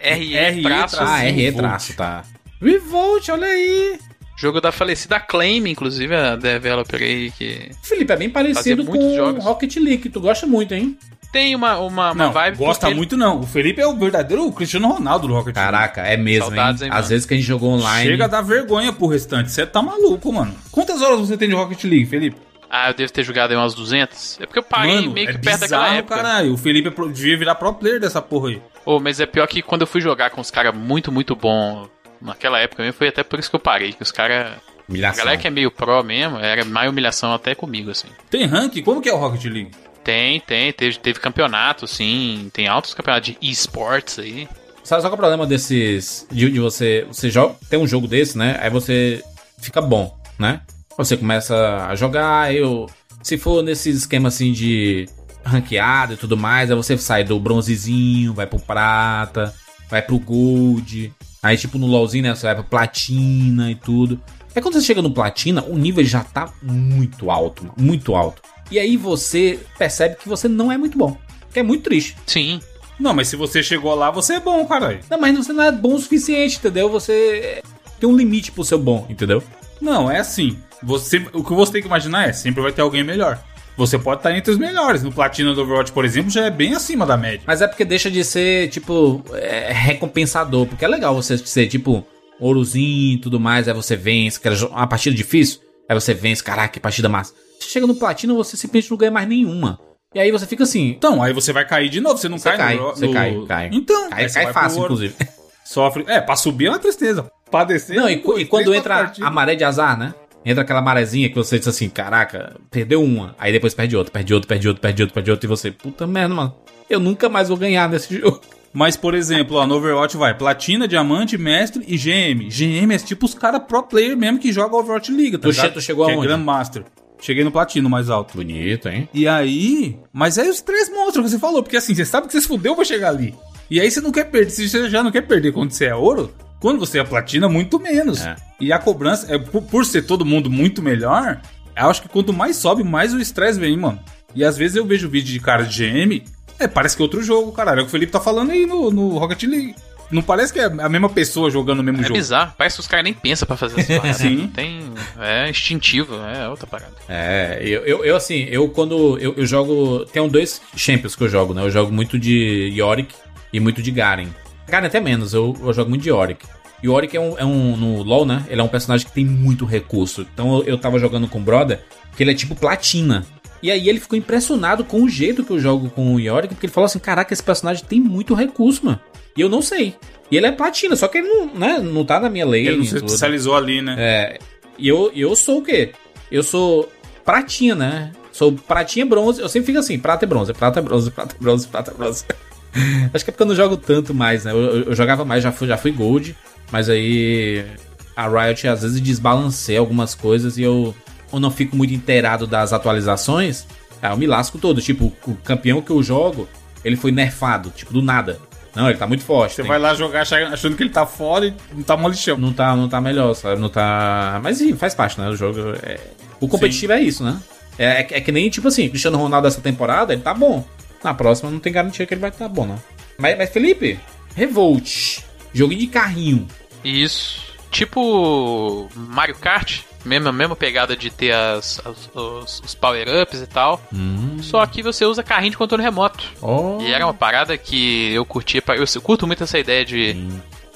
RE, traço, traço. Ah, RE Revolt. traço, tá. Revolt, olha aí. Jogo da falecida Acclaim, inclusive, a developer aí que Felipe, é bem parecido muitos com jogos. Rocket League, tu gosta muito, hein? tem uma, uma, uma Não, vibe. gosta porque muito não. O Felipe é o verdadeiro Cristiano Ronaldo do Rocket League. Caraca, é mesmo, Saudades, hein? hein, Às vezes que a gente jogou online... Chega a dar vergonha pro restante. Você tá maluco, mano. Quantas horas você tem de Rocket League, Felipe? Ah, eu devo ter jogado aí umas 200. É porque eu parei mano, meio que é perto daquela bizarro, época. caralho. O Felipe é devia virar pro player dessa porra aí. Ô, mas é pior que quando eu fui jogar com os caras muito, muito bom naquela época mesmo, foi até por isso que eu parei. Que os caras. A Humilhação. galera que é meio pro mesmo, era mais humilhação até comigo, assim. Tem rank? Como que é o Rocket League? Tem, tem, teve, teve campeonato, sim. Tem altos campeonatos de esportes aí. Sabe só que o problema desses. De, de você. Você joga. Tem um jogo desse, né? Aí você fica bom, né? Você começa a jogar, eu. Se for nesse esquema assim de ranqueada e tudo mais, aí você sai do bronzezinho, vai pro prata, vai pro gold. Aí, tipo, no LOLzinho, né? Você vai pro platina e tudo. Aí quando você chega no platina, o nível já tá muito alto, muito alto. E aí você percebe que você não é muito bom. Que é muito triste. Sim. Não, mas se você chegou lá, você é bom, caralho. Não, mas você não é bom o suficiente, entendeu? Você tem um limite pro seu bom, entendeu? Não, é assim. Você, o que você tem que imaginar é, sempre vai ter alguém melhor. Você pode estar entre os melhores. No Platina do Overwatch, por exemplo, já é bem acima da média. Mas é porque deixa de ser, tipo, é, recompensador. Porque é legal você ser, tipo, ourozinho e tudo mais. Aí você vence, uma partida difícil. Aí você vence, caraca, que partida massa. Você chega no Platina, você simplesmente não ganha mais nenhuma. E aí você fica assim. Então, aí você vai cair de novo. Você não Você cai, cai, no, você no- cai, cai. Então, Cai, cai fácil, inclusive. Sofre. É, pra subir é uma tristeza. Pra descer. Não, é e, e quando entra a maré de azar, né? Entra aquela marezinha que você diz assim, caraca, perdeu uma. Aí depois perde outra, perde outra, perde outra, perde outra, perde outra. E você, puta merda, mano. Eu nunca mais vou ganhar nesse jogo. Mas, por exemplo, ó, no Overwatch vai Platina, Diamante, Mestre e GM. GM é tipo os caras pro player mesmo que joga Overwatch Liga, tá ligado? tu chegou que aonde? É Grandmaster. Cheguei no Platino mais alto. Bonito, hein? E aí. Mas aí os três monstros que você falou, porque assim, você sabe que você se fudeu pra chegar ali. E aí você não quer perder. Se você já não quer perder quando você é ouro, quando você é platina, muito menos. É. E a cobrança, é, por, por ser todo mundo muito melhor, eu acho que quanto mais sobe, mais o estresse vem, mano. E às vezes eu vejo vídeo de cara de GM, é, parece que é outro jogo, caralho. É o que o Felipe tá falando aí no, no Rocket League. Não parece que é a mesma pessoa jogando o mesmo É jogo. bizarro. Parece que os caras nem pensam pra fazer essa parada. Sim. Não Tem. É instintivo, é outra parada. É, eu, eu, eu, assim, eu quando eu, eu jogo. Tem dois champions que eu jogo, né? Eu jogo muito de Yorick e muito de Garen. Garen até menos, eu, eu jogo muito de Yorick. E o Yorick é um, é um. No LoL, né? Ele é um personagem que tem muito recurso. Então eu, eu tava jogando com o brother, que ele é tipo platina. E aí ele ficou impressionado com o jeito que eu jogo com o Yorick, porque ele falou assim: caraca, esse personagem tem muito recurso, mano. E eu não sei. E ele é platina, só que ele não, né, não tá na minha lei. Ele não se especializou ali, né? É, e eu, eu sou o quê? Eu sou pratinha, né? Sou pratinha bronze. Eu sempre fico assim, prata e bronze, prata e bronze, prata e bronze, prata e bronze. Acho que é porque eu não jogo tanto mais, né? Eu, eu- eu jogava mais, já fui, já fui gold, mas aí a Riot às vezes desbalanceia algumas coisas e eu, eu não fico muito inteirado das atualizações. Aí eu me lasco todo. Tipo, o campeão que eu jogo, ele foi nerfado, tipo, do nada. Não, ele tá muito forte. Você tem- vai lá jogar achando que ele tá fora e não tá molichão. não tá, não tá melhor, sabe? Não tá. Mas enfim, faz parte, né? O jogo. é- O competitivo é isso, né? É, é, é que nem, tipo assim, Cristiano Ronaldo essa temporada, ele tá bom. Na próxima não tem garantia que ele vai estar bom, não. Mas, mas Felipe, Revolt. Joguinho de carrinho. Isso. Tipo Mario Kart, mesma, mesma pegada de ter as, as- os, os power-ups e tal. Só que você usa carrinho de controle remoto. Oh. E era uma parada que eu curtia. Eu curto muito essa ideia de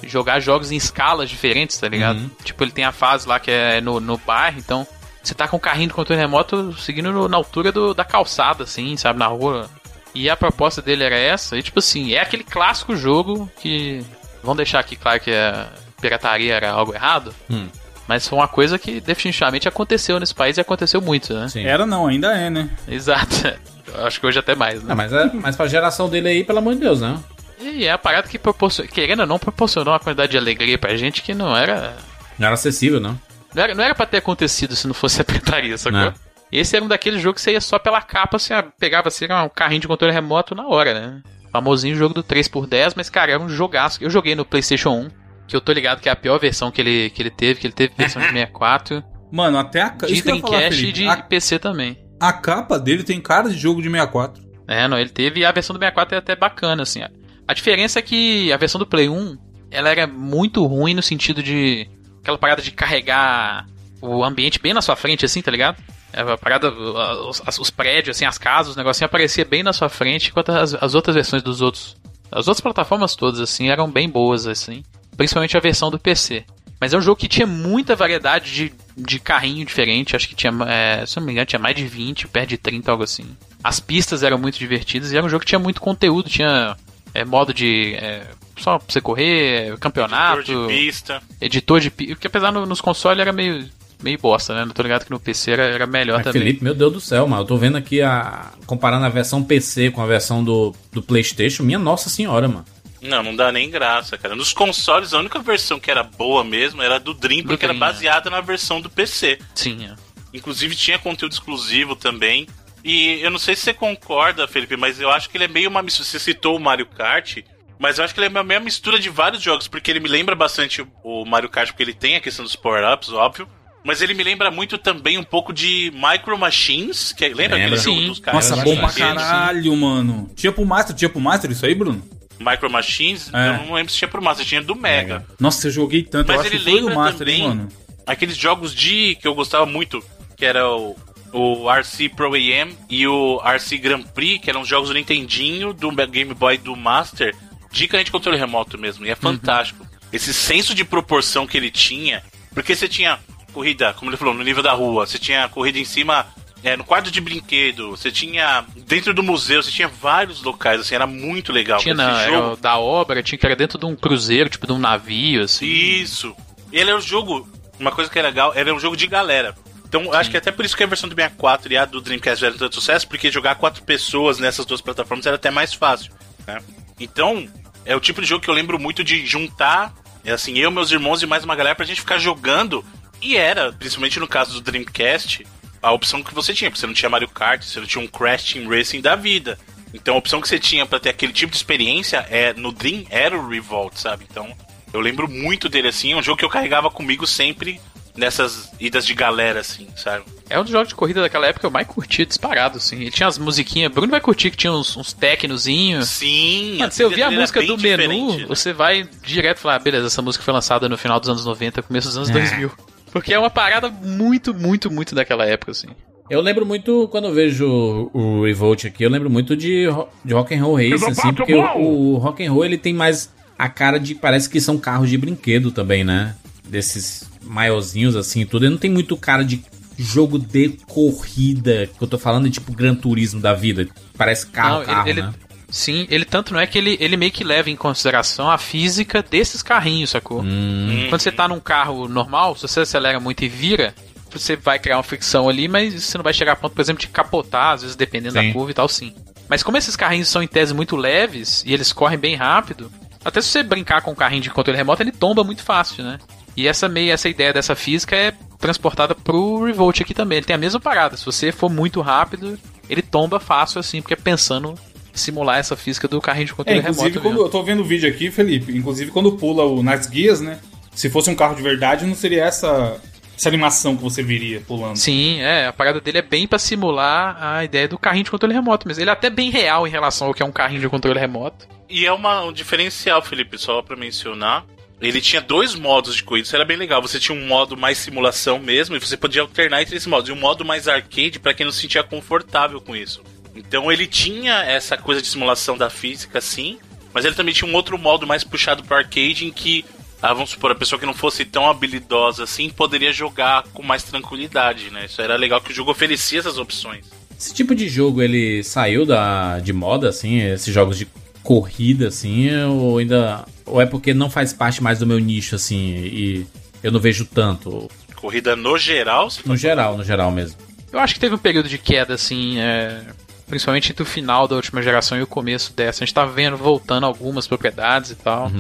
jogar jogos em escalas diferentes, tá ligado? Uhum. Tipo, ele tem a fase lá que é no, no bairro, então você tá com o carrinho de controle remoto seguindo no- na altura do- da calçada, assim, sabe, na rua. E a proposta dele era essa, e tipo assim, é aquele clássico jogo que. Vamos deixar aqui claro que a pirataria era algo errado. Hum. Mas foi uma coisa que definitivamente aconteceu nesse país e aconteceu muito, né? Sim. Era não, ainda é, né? Exato. Eu Acho que hoje até mais, né? Mas, é, mas pra geração dele aí, pelo amor de Deus, né? E é a parada que proporcionou, querendo ou não, proporcionou uma quantidade de alegria pra gente que não era. Não era acessível, não. Não era, não era pra ter acontecido se não fosse a pirataria, sacou? Não. Esse era um daqueles jogos que você ia só pela capa, você pegava assim, era um carrinho de controle remoto na hora, né? Famosinho jogo do 3x10, mas cara, era um jogaço. Eu joguei no PlayStation 1, que eu tô ligado que é a pior versão que ele, que ele teve, que ele teve versão de 64, Mano, até a ca- de Dreamcast e de A, PC também. a capa dele tem cara de jogo de 64. É, não, ele teve e a versão do 64 é até bacana, assim. A diferença é que a versão do Play 1, ela era muito ruim no sentido de aquela parada de carregar o ambiente bem na sua frente, assim, tá ligado? É, A parada, os, os prédios, assim, as casas, o negocinho aparecia bem na sua frente, enquanto as, as outras versões dos outros. As outras plataformas todas, assim, eram bem boas, assim. Principalmente a versão do PC. Mas é um jogo que tinha muita variedade de, de carrinho diferente. Acho que tinha, é, se não me engano, tinha mais de 20, perto de 30, algo assim. As pistas eram muito divertidas e era um jogo que tinha muito conteúdo. Tinha é, modo de. é, só pra você correr, campeonato Cor de pista. editor de pi- que apesar no- nos consoles era meio meio bosta, né? Eu tô ligado que no PC era, era melhor Mas, também. Felipe, meu Deus do céu, mano. Eu tô vendo aqui a. Comparando a versão PC com a versão do, do PlayStation. Minha nossa senhora, mano. Não, não dá nem graça, cara. Nos consoles, a única versão que era boa mesmo era a do Dream, Do porque Dream, era baseada na versão do PC. Sim, é. Inclusive tinha conteúdo exclusivo também. E eu não sei se você concorda, Felipe, mas eu acho que ele é meio uma mistura. Você citou o Mario Kart, mas eu acho que ele é uma meia mistura de vários jogos, porque ele me lembra bastante o Mario Kart, porque ele tem a questão dos power-ups, óbvio. Mas ele me lembra muito também um pouco de Micro Machines, que é- lembra Lembra. aquele jogo Sim. dos caras? Nossa, bom pra caralho, mano. Tinha pro Master, tinha pro Master isso aí, Bruno? Micro Machines, É. eu não lembro se tinha pro Master, tinha do Mega. Nossa, eu joguei tanto. Mas eu acho ele que foi do lembra Master, hein, também mano. aqueles jogos de que eu gostava muito, que era o, o RC Pro AM e o RC Grand Prix, que eram jogos do Nintendinho, do Game Boy do Master, de canhão de controle remoto mesmo. E é fantástico. Esse senso de proporção que ele tinha, porque você tinha corrida, como ele falou, no nível da rua, você tinha corrida em cima. é, no quadro de brinquedo, você tinha. Dentro do museu, você tinha vários locais, assim, era muito legal. Tinha na, da obra, tinha que era dentro de um cruzeiro, tipo de um navio, assim. Isso. E ele é um jogo. Uma coisa que é legal, ele é um jogo de galera. Então, acho que até por isso que a versão do 64 e a do Dreamcast fizeram tanto sucesso, porque jogar quatro pessoas nessas duas plataformas era até mais fácil. né? Então, é o tipo de jogo que eu lembro muito de juntar, é assim, eu, meus irmãos e mais uma galera pra gente ficar jogando. E era, principalmente no caso do Dreamcast, a opção que você tinha, porque você não tinha Mario Kart, você não tinha um Crash Team Racing da vida. Então a opção que você tinha pra ter aquele tipo de experiência é no Dream era o Revolt, sabe? Então eu lembro muito dele assim, é um jogo que eu carregava comigo sempre nessas idas de galera, assim, sabe? É um dos jogos de corrida daquela época que eu mais curti disparado, assim. Ele tinha as musiquinhas, Bruno vai curtir que tinha uns, uns tecnozinhos. Sim. Mano, se eu ouvir a música do menu, né? você vai direto falar, ah, beleza, essa música foi lançada no final dos anos 90, começo dos anos É. 2000. Porque é uma parada muito, muito, muito daquela época, assim. Eu lembro muito, quando eu vejo o Revolt aqui, eu lembro muito de, de Rock and Roll Race, assim, porque o, o Rock and Roll ele tem mais a cara de, parece que são carros de brinquedo também, né? Desses maiorzinhos assim e tudo. Ele não tem muito cara de jogo de corrida, que eu tô falando de tipo Gran Turismo da vida. Parece carro, Não, ele- carro, ele- né? Sim, ele tanto não é que ele, ele meio que leva em consideração a física desses carrinhos, sacou? Hum, Quando você tá num carro normal, se você acelera muito e vira, você vai criar uma fricção ali, mas você não vai chegar a ponto, por exemplo, de capotar, às vezes dependendo Sim. da curva e tal, sim. Mas como esses carrinhos são em tese muito leves e eles correm bem rápido, até se você brincar com um carrinho de controle remoto, ele tomba muito fácil, né? E essa meio essa ideia dessa física é transportada pro Revolt aqui também. Ele tem a mesma parada. Se você for muito rápido, ele tomba fácil assim, porque é pensando simular essa física do carrinho de É, controle inclusive, remoto. quando mesmo. eu tô vendo o vídeo aqui, Felipe, inclusive quando pula o, nas guias, né? Se fosse um carro de verdade, não seria essa, essa animação que você viria pulando. Sim, é, a parada dele é bem pra simular a ideia do carrinho de controle remoto, mas ele é até bem real em relação ao que é um carrinho de controle remoto. E é uma, um diferencial, Felipe, só pra mencionar. Ele tinha dois modos de corrida, isso era bem legal. Você tinha um modo mais simulação mesmo, e você podia alternar entre esses modos. E um modo mais arcade pra quem não se sentia confortável com isso. Então ele tinha essa coisa de simulação da física, sim, mas ele também tinha um outro modo mais puxado pro arcade em que, ah, vamos supor, a pessoa que não fosse tão habilidosa assim poderia jogar com mais tranquilidade, né? Isso era legal que o jogo oferecia essas opções. Esse tipo de jogo ele saiu da, de moda, assim, esses jogos de corrida, assim, ou ainda. Ou é porque não faz parte mais do meu nicho, assim, e eu não vejo tanto. Corrida no geral, você No geral, no geral mesmo. Eu acho que teve um período de queda, assim, é, principalmente entre o final da última geração e o começo dessa. A gente tá vendo voltando algumas propriedades e tal.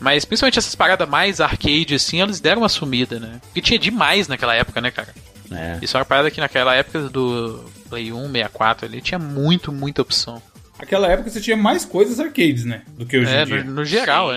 Mas principalmente essas paradas mais arcade, assim, eles deram uma sumida, né? Porque tinha demais naquela época, né, cara? É. Isso é uma parada que naquela época do Play 1, 64 ali, tinha muito, muita opção. Naquela época você tinha mais coisas arcades, né? Do que hoje É, em dia. no, no geral, Sim.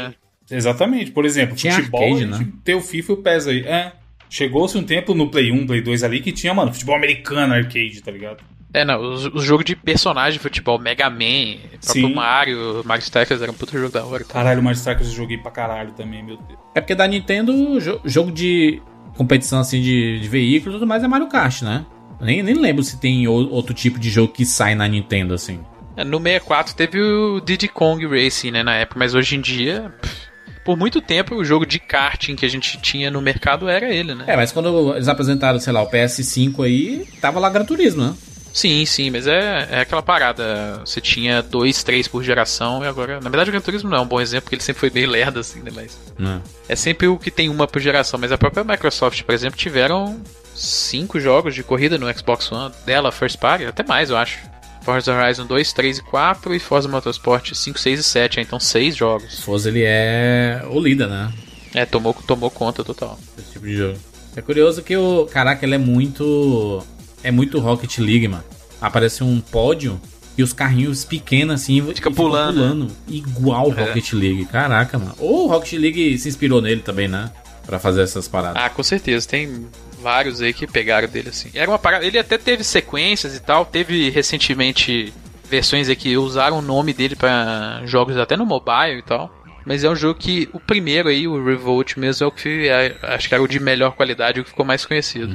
é. Exatamente. Por exemplo, Tinha futebol, arcade, a gente né? tem o FIFA e o PES aí. É. Chegou-se um tempo no Play 1, Play 2 ali que tinha, mano, futebol americano arcade, tá ligado? É, não, os, os jogos de personagem de futebol, Mega Man, próprio Sim. Mario, Mario Strikers era um puta jogo da hora. Tá? Caralho, o Mario Strikers eu joguei pra caralho também, meu Deus. É porque da Nintendo, jo- jogo de competição assim de, de veículo e tudo mais é Mario Kart, né? Nem, nem lembro se tem ou- outro tipo de jogo que sai na Nintendo, assim. É, No 64 teve o Diddy Kong Racing, né, na época, mas hoje em dia, pff, por muito tempo, o jogo de karting que a gente tinha no mercado era ele, né? É, mas quando eles apresentaram, sei lá, o PS5 aí, tava lá Gran Turismo, né? Sim, sim, mas é, é aquela parada. Você tinha dois, três por geração e agora. Na verdade, o Gran Turismo não é um bom exemplo, porque ele sempre foi bem lerdo, assim, né? Mas. Né? É sempre o que tem uma por geração, mas a própria Microsoft, por exemplo, tiveram cinco jogos de corrida no Xbox One dela, First Party, até mais, eu acho. Forza Horizon 2, 3 e 4 e Forza Motorsport 5, 6 e 7, então seis jogos. Forza ele é o líder, né? É, tomou, tomou conta total. Esse tipo de jogo. É curioso que o. Caraca, ele é muito. É muito Rocket League, mano. Aparece um pódio e os carrinhos pequenos assim. ficam pulando, pulando. Igual É. Rocket League. Caraca, mano. Ou o Rocket League se inspirou nele também, né? Pra fazer essas paradas. Ah, com certeza, tem vários aí que pegaram dele assim. Era uma parada, ele até teve sequências e tal, teve recentemente versões aí que usaram o nome dele pra jogos até no mobile e tal. Mas é um jogo que o primeiro aí, o Revolt mesmo, é o que é, acho que era o de melhor qualidade, o que ficou mais conhecido.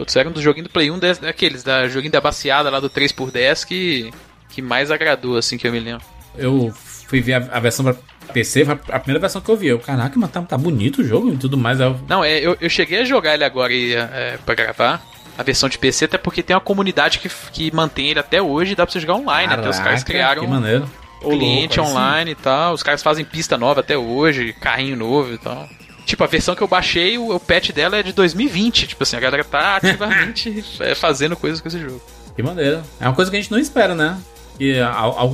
Putz, era um dos joguinhos do Play 1 des- daqueles, da joguinho da baseada lá do 3x10 que, que mais agradou, assim, que eu me lembro. Eu fui ver a, a versão pra PC, foi a primeira versão que eu vi. Eu, caraca, mas tá, tá bonito o jogo e tudo mais. Eu- Não, é, eu, eu cheguei a jogar ele agora e, é, pra gravar. A versão de PC, até porque tem uma comunidade que, que mantém ele até hoje dá pra você jogar online. Até os caras Caraca, criaram Que maneiro. Cliente louco, aí sim. online e tal. Os caras fazem pista nova até hoje, carrinho novo e tal. Tipo, a versão que eu baixei, o, o patch dela é de 2020. Tipo assim, a galera tá ativamente é, fazendo coisas com esse jogo. Que maneiro. É uma coisa que a gente não espera, né? E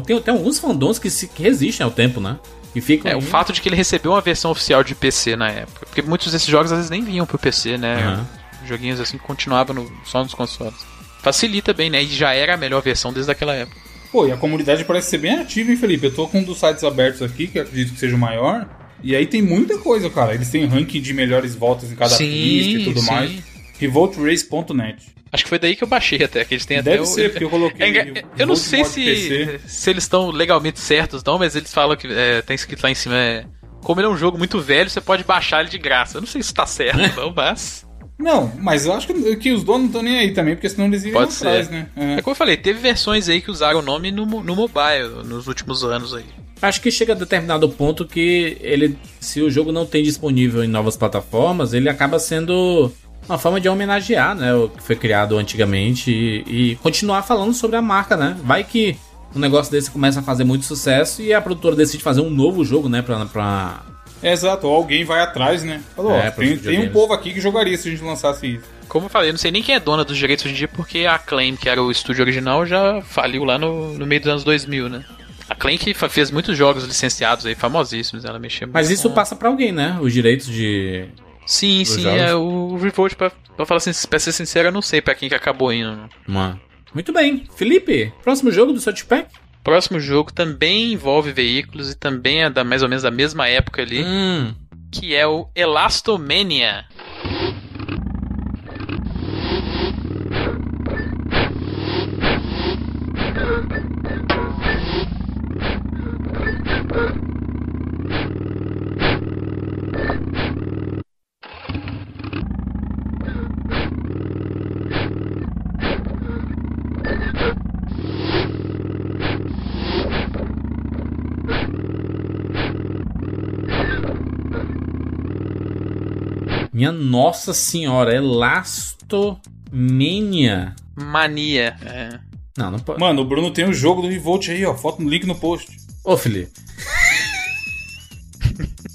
tem, tem alguns fandoms que, se, que resistem ao tempo, né? Que ficam. É, o fato de que ele recebeu uma versão oficial de PC na época. Porque muitos desses jogos às vezes nem vinham pro PC, né? Aham. Joguinhos assim que continuavam no- só nos consoles. Facilita bem, né? E já era a melhor versão desde aquela época. Pô, e a comunidade parece ser bem ativa, hein, Felipe? Eu tô com um dos sites abertos aqui, que eu acredito que seja o maior. E aí tem muita coisa, cara. Eles têm ranking de melhores voltas em cada Sim, pista e tudo sim. mais. Revoltrace.net. Acho que foi daí que eu baixei até, que eles têm até Deve o- ser, porque eu coloquei. É eu não sei se, PC. se eles estão legalmente certos, não, mas eles falam que é, tem escrito lá em cima. É, como ele é um jogo muito velho, você pode baixar ele de graça. Eu não sei se tá certo, não, mas. Não, mas eu acho que, que os donos não estão nem aí também, porque senão eles iriam Pode atrás, ser. né? É É. como eu falei, teve versões aí que usaram o nome no, no mobile nos últimos anos aí. Acho que chega a determinado ponto que ele, se o jogo não tem disponível em novas plataformas, ele acaba sendo uma forma de homenagear, né, o que foi criado antigamente e, e continuar falando sobre a marca, né? Vai que um negócio desse começa a fazer muito sucesso e a produtora decide fazer um novo jogo, né, pra, pra... Exato, ou alguém vai atrás, né? Falou, É, ó, tem, tem um povo aqui que jogaria se a gente lançasse isso. Como eu falei, eu não sei nem quem é dona dos direitos hoje em dia, porque a Acclaim, que era o estúdio original, já faliu lá no, no meio dos anos 2000, né? A fa- fez muitos jogos licenciados aí, famosíssimos, ela mexia Mas isso com- passa pra alguém, né? Os direitos de... Sim, dos sim, jogos. é o Revolt, pra, pra falar assim, pra ser sincero, eu não sei pra quem que acabou indo. Uma... Muito bem. Felipe, próximo jogo do South Pack? Próximo jogo também envolve veículos e também é da mais ou menos da mesma época ali, Hum... que é o Elastomania. Minha nossa senhora, Elastomania. Mania. É. Não, não pode. Mano, o Bruno tem o jogo do Revolt aí, ó. Foto no link no post. Ô, Felipe.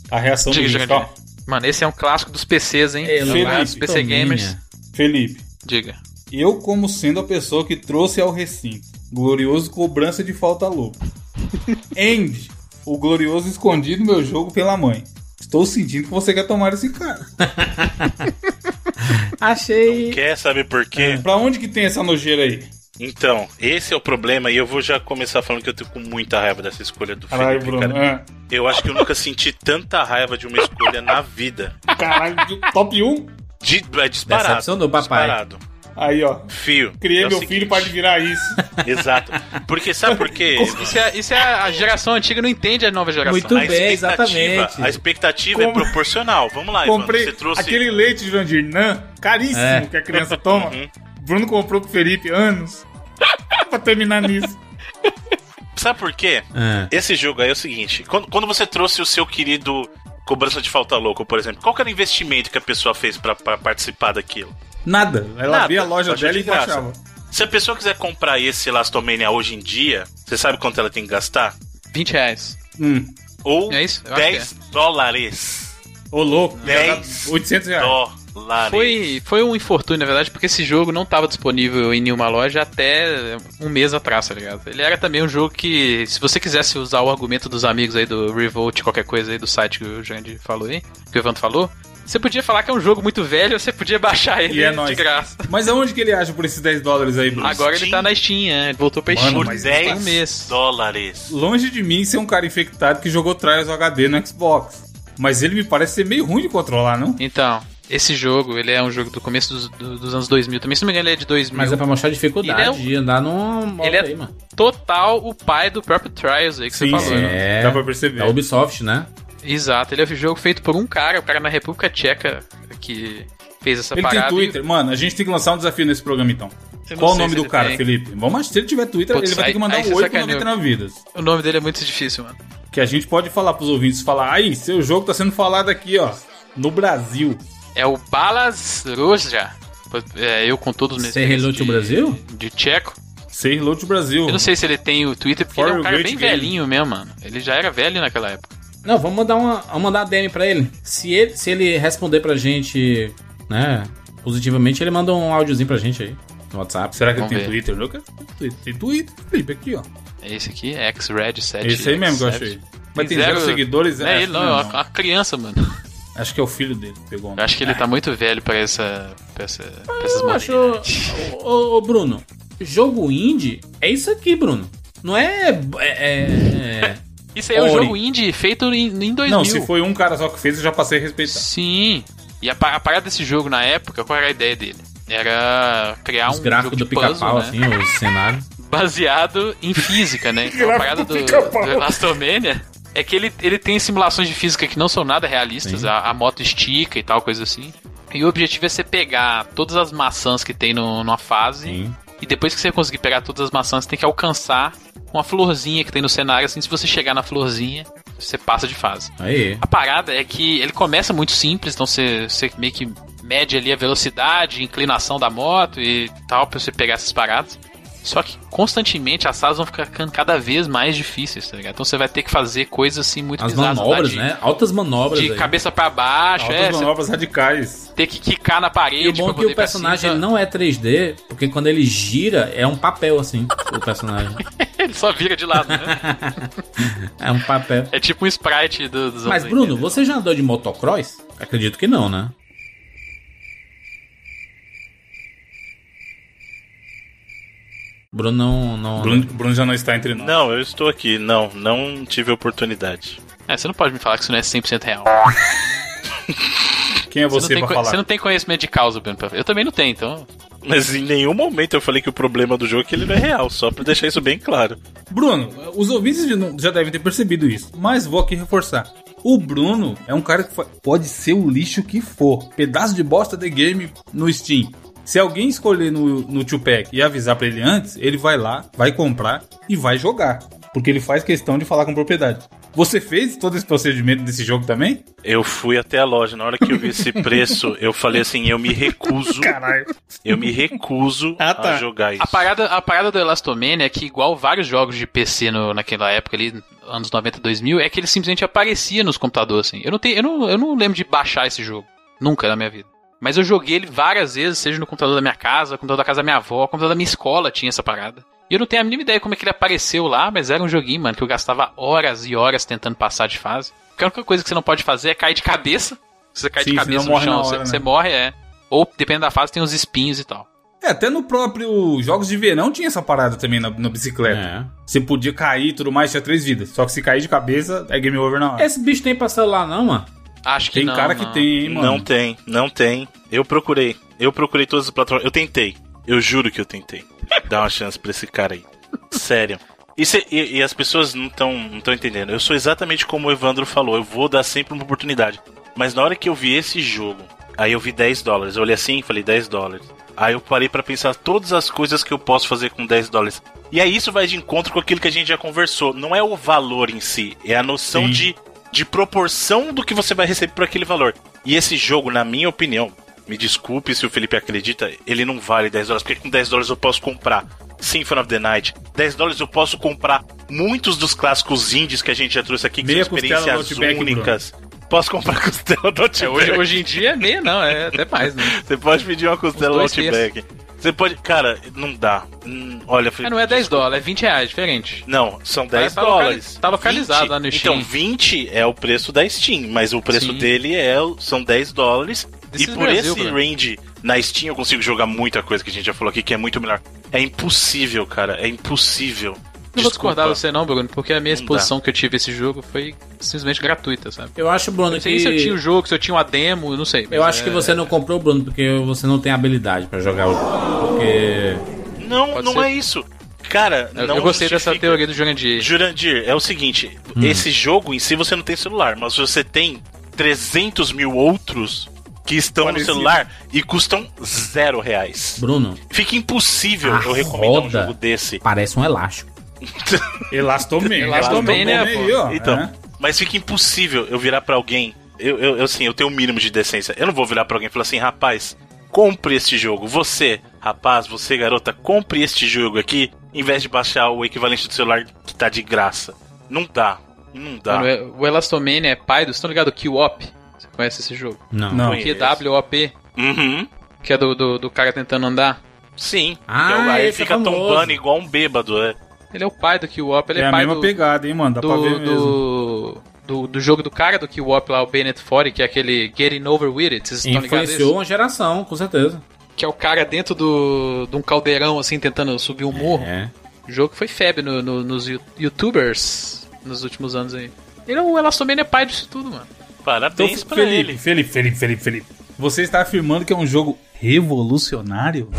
A reação Diga, do diga, diga. Mano, esse é um clássico dos PCs, hein? Dos PC Elastomania. Gamers. Felipe, Diga. eu como sendo a pessoa que trouxe ao recinto, glorioso cobrança de falta louca. End, o glorioso escondido meu jogo pela mãe. Estou sentindo que você quer tomar esse cara. Achei. Quer saber por quê? Pra onde que tem essa nojeira aí? Então, esse é o problema e eu vou já começar falando que eu tenho com muita raiva dessa escolha do Caralho, Felipe, Bruno. cara. Ah, Eu acho que eu nunca senti tanta raiva de uma escolha na vida. Caralho, top 1? De, é disparado. Decepcionou, papai. Disparado. Aí, ó. Fio. Criei é meu seguinte. filho para virar isso. Exato. Porque sabe por quê? Isso é, isso é a geração antiga não entende a nova geração. Muito A bem, exatamente. a expectativa é Como- proporcional. Vamos lá, Ivan. Comprei Você trouxe. aquele leite de Jurandir Nan, caríssimo, É. que a criança toma. Uhum. Bruno comprou pro Felipe anos. pra terminar nisso. Sabe por quê? É. Esse jogo aí é o seguinte: quando, quando você trouxe o seu querido cobrança de falta louco, por exemplo, qual que era o investimento que a pessoa fez pra participar daquilo? Nada. Ela Nada. abria a loja dela de e graça. baixava. Se a pessoa quiser comprar esse Elastomania hoje em dia, você sabe quanto ela tem que gastar? 20 reais. Hum. Ou É isso? Eu acho 10 dólares. Ô, louco. 10 800 reais. Dólares. Foi, foi um infortúnio, na verdade, porque esse jogo não estava disponível em nenhuma loja até um mês atrás, tá ligado? Ele era também um jogo que, se você quisesse usar o argumento dos amigos aí do Revolt, qualquer coisa aí do site que o Jandy falou aí, que o Evandro falou, você podia falar que é um jogo muito velho, você podia baixar ele E é de nóis. graça. Mas aonde que ele acha por esses 10 dólares aí, Bruno? Agora ele Steam. tá na Steam, é, ele voltou pra Mano, Steam. Por mas tem 10 um mês. dólares. Longe de mim ser um cara infectado que jogou Trials HD no Xbox. Mas ele me parece ser meio ruim de controlar, não? Então, esse jogo, ele é um jogo do começo dos, do- dos anos 2000 também, se não me engano ele é de 2000. Mas é pra mostrar a dificuldade Ele é um- de andar num modo Ele é- aí, mano. total o pai do próprio Trials aí que você falou. né? É, Dá pra perceber. Da Ubisoft, né? Exato, ele é um jogo feito por um cara, o cara na República Tcheca que fez essa Ele parada. tem Twitter. Mano, a gente tem que lançar um desafio nesse programa, então. Qual o nome do ele cara, tem. Felipe? Vamos, se ele tiver Twitter, Putz, ele vai ter aí- que mandar um você 8 sacaneou. 99 vidas. O nome dele é muito difícil, mano. Que a gente pode falar pros ouvintes, falar, aí, seu jogo tá sendo falado aqui, ó, no Brasil. É o Balas Roja. É, eu com todos os meus Say hello to Brasil? De tcheco. Say hello Brasil. Eu não sei se ele tem o Twitter, porque For ele é um cara bem game. velhinho mesmo, mano. Ele já era velho naquela época. Não, vamos mandar uma, vamos mandar DM pra ele. Se ele, se ele responder pra gente, né, positivamente, ele manda um áudiozinho pra gente aí no WhatsApp. Será que ele tem ver. Twitter? Twitter. Tem Twitter, Felipe, aqui, ó. É esse aqui, X-Red7. Esse aí mesmo que eu X7. achei. Mas tem zero seguidores, Não é acho ele, que não, não, é uma criança, mano. Acho que é o filho dele que pegou. Eu acho que ele tá muito velho pra essa. pra, essa, pra essas Eu acho, ô, ô, ô, Bruno, jogo indie é isso aqui, Bruno. Não é, é, é- Isso aí é um jogo indie feito em, em 2000. Não, se foi um cara só que fez, eu já passei a respeitar. Sim. E a, a parada desse jogo na época, qual era a ideia dele? Era criar os um gráficos jogo do pica-pau, né? assim, os cenários. baseado em física, né? Então, a parada do, do Elastomania é que ele, ele tem simulações de física que não são nada realistas, a, a moto estica e tal, coisa assim. E o objetivo é você pegar todas as maçãs que tem no, numa fase, Sim. E depois que você conseguir pegar todas as maçãs, você tem que alcançar uma florzinha que tem no cenário, assim, se você chegar na florzinha, você passa de fase. Aí. A parada é que ele começa muito simples, então você, você meio que mede ali a velocidade, inclinação da moto e tal, pra você pegar essas paradas. Só que constantemente as fases vão ficando cada vez mais difíceis, tá ligado? Então você vai ter que fazer coisas assim muito As manobras, de, né? Altas manobras De aí. cabeça pra baixo, Altas é, manobras radicais. ter que quicar na parede E o bom pra é que poder o personagem cima. não é 3D, porque quando ele gira, é um papel, assim, o personagem. Ele só vira de lado, né? É um papel. é tipo um sprite do- dos Mas, Bruno, 80. você já andou de motocross? Acredito que não, né? Bruno não. não Bruno, Bruno já não está entre nós. Não, eu estou aqui. Não, não tive oportunidade. É, você não pode me falar que isso não é 100% real. Quem é Você, você, não tem, pra falar? você não tem conhecimento de causa, Bruno. pra- Eu também não tenho, então. Mas em nenhum momento eu falei que o problema do jogo é que ele não é real, só pra deixar isso bem claro. Bruno, os ouvintes já devem ter percebido isso, mas vou aqui reforçar. O Bruno é um cara que pode ser o lixo que for. Pedaço de bosta de game no Steam. Se alguém escolher no, no Tupac e avisar pra ele antes, ele vai lá, vai comprar e vai jogar. Porque ele faz questão de falar com propriedade. Você fez todo esse procedimento desse jogo também? Eu fui até a loja, na hora que eu vi esse preço, eu falei assim, eu me recuso, Caralho. eu me recuso Ah, tá. a jogar isso. A parada, a parada do Elastomania é que, igual vários jogos de PC no, naquela época ali, anos 90, 2000, é que ele simplesmente aparecia nos computadores, assim. Eu não, tenho, eu, não, eu não lembro de baixar esse jogo. Nunca na minha vida. Mas eu joguei ele várias vezes, seja no computador da minha casa, no computador da casa da minha avó, no computador da minha escola tinha essa parada. E eu não tenho a mínima ideia como é que ele apareceu lá, mas era um joguinho, mano, que eu gastava horas e horas tentando passar de fase. Porque a única coisa que você não pode fazer é cair de cabeça. Se você cair Sim, de cabeça no chão, hora, você, né? você morre, é. Ou, dependendo da fase, tem uns espinhos e tal. É, até no próprio Jogos de Verão tinha essa parada também na, na bicicleta. É. Você podia cair e tudo mais, tinha três vidas. Só que se cair de cabeça, é game over na hora. Esse bicho tem pra celular, não, mano? Acho que Tem não, cara não. que tem, hein, mano. Não tem, não tem. Eu procurei. Eu procurei todas as plataformas. Eu tentei. Eu juro que eu tentei. Dá uma chance pra esse cara aí. Sério. E, cê- e- e as pessoas não estão não tão entendendo. Eu sou exatamente como o Evandro falou. Eu vou dar sempre uma oportunidade. Mas na hora que eu vi esse jogo, aí eu vi 10 dólares. Eu olhei assim e falei 10 dólares. Aí eu parei pra pensar todas as coisas que eu posso fazer com 10 dólares. E aí isso vai de encontro com aquilo que a gente já conversou. Não é o valor em si, é a noção Sim. de, de proporção do que você vai receber por aquele valor. E esse jogo, na minha opinião, me desculpe se o Felipe acredita, ele não vale 10 dólares, porque com 10 dólares eu posso comprar Symphony of the Night. 10 dólares eu posso comprar muitos dos clássicos indies que a gente já trouxe aqui, que Meia são experiências únicas. Posso comprar costela do Outback. É, hoje, hoje em dia é meia, não, é até mais, né? Você pode pedir uma costela Os do Outback. Você pode. Cara, não dá. Hum, olha, Felipe. não é 10 desculpa. dólares, é 20 reais, diferente. Não, são 10 tá dólares. tá localizado 20 lá no Steam. Então, 20 é o preço da Steam, mas o preço Sim. dele é, são 10 dólares. This e por Brasil, esse Bruno. range, na Steam eu consigo jogar muita coisa que a gente já falou aqui, que é muito melhor. É impossível, cara. É impossível. Não vou discordar de você não, Bruno, porque a minha Não exposição que eu tive esse jogo foi simplesmente gratuita, sabe? Eu acho, Bruno, Não sei que. se eu tinha o jogo, se eu tinha uma demo, eu não sei. Eu acho que é- você não comprou, Bruno, porque você não tem habilidade pra jogar o jogo. Porque. Não, Pode não ser. é isso. Cara, Eu, não eu gostei dessa justifica. teoria do Jurandir. Jurandir, é o seguinte: Hum. esse jogo em si você não tem celular, mas você tem 300 mil outros que estão Parecido. no celular e custam zero reais. Bruno, Fica impossível A eu recomendar um jogo desse. parece um elástico. Elastomania. Elastomania, aí, pô. ó. Então, É. mas fica impossível eu virar pra alguém. Eu, eu, eu, assim, eu tenho o mínimo de decência. Eu não vou virar pra alguém e falar assim, rapaz, compre este jogo. Você, rapaz, você, garota, compre este jogo aqui, em vez de baixar o equivalente do celular que tá de graça. Não dá. Não dá. Mano, o Elastomania é pai do. Vocês estão ligados? Kill-Op? Você conhece esse jogo? Não. Não. QWOP, Uhum. que é do, do, do cara tentando andar. Sim. Ah, Que é o- aí esse é fica famoso. tombando igual um bêbado, é. Ele é o pai do ele É é, a pai mesma do, pegada, hein, mano? Dá pra ver do, mesmo. do, do, do jogo do cara do Kill-Op lá, o Bennett 40, que é aquele Getting Over With It. Vocês estão ligados? Influenciou uma geração, com certeza. Que é o cara dentro do, de um caldeirão, assim, tentando subir um morro. É. O jogo que foi febre no- no- nos you- youtubers nos últimos anos aí. Ele é o Elastomania é pai disso tudo, mano. Então, Parabéns pra Felipe, ele. Felipe, Felipe, Felipe, Felipe. Você está afirmando que é um jogo revolucionário?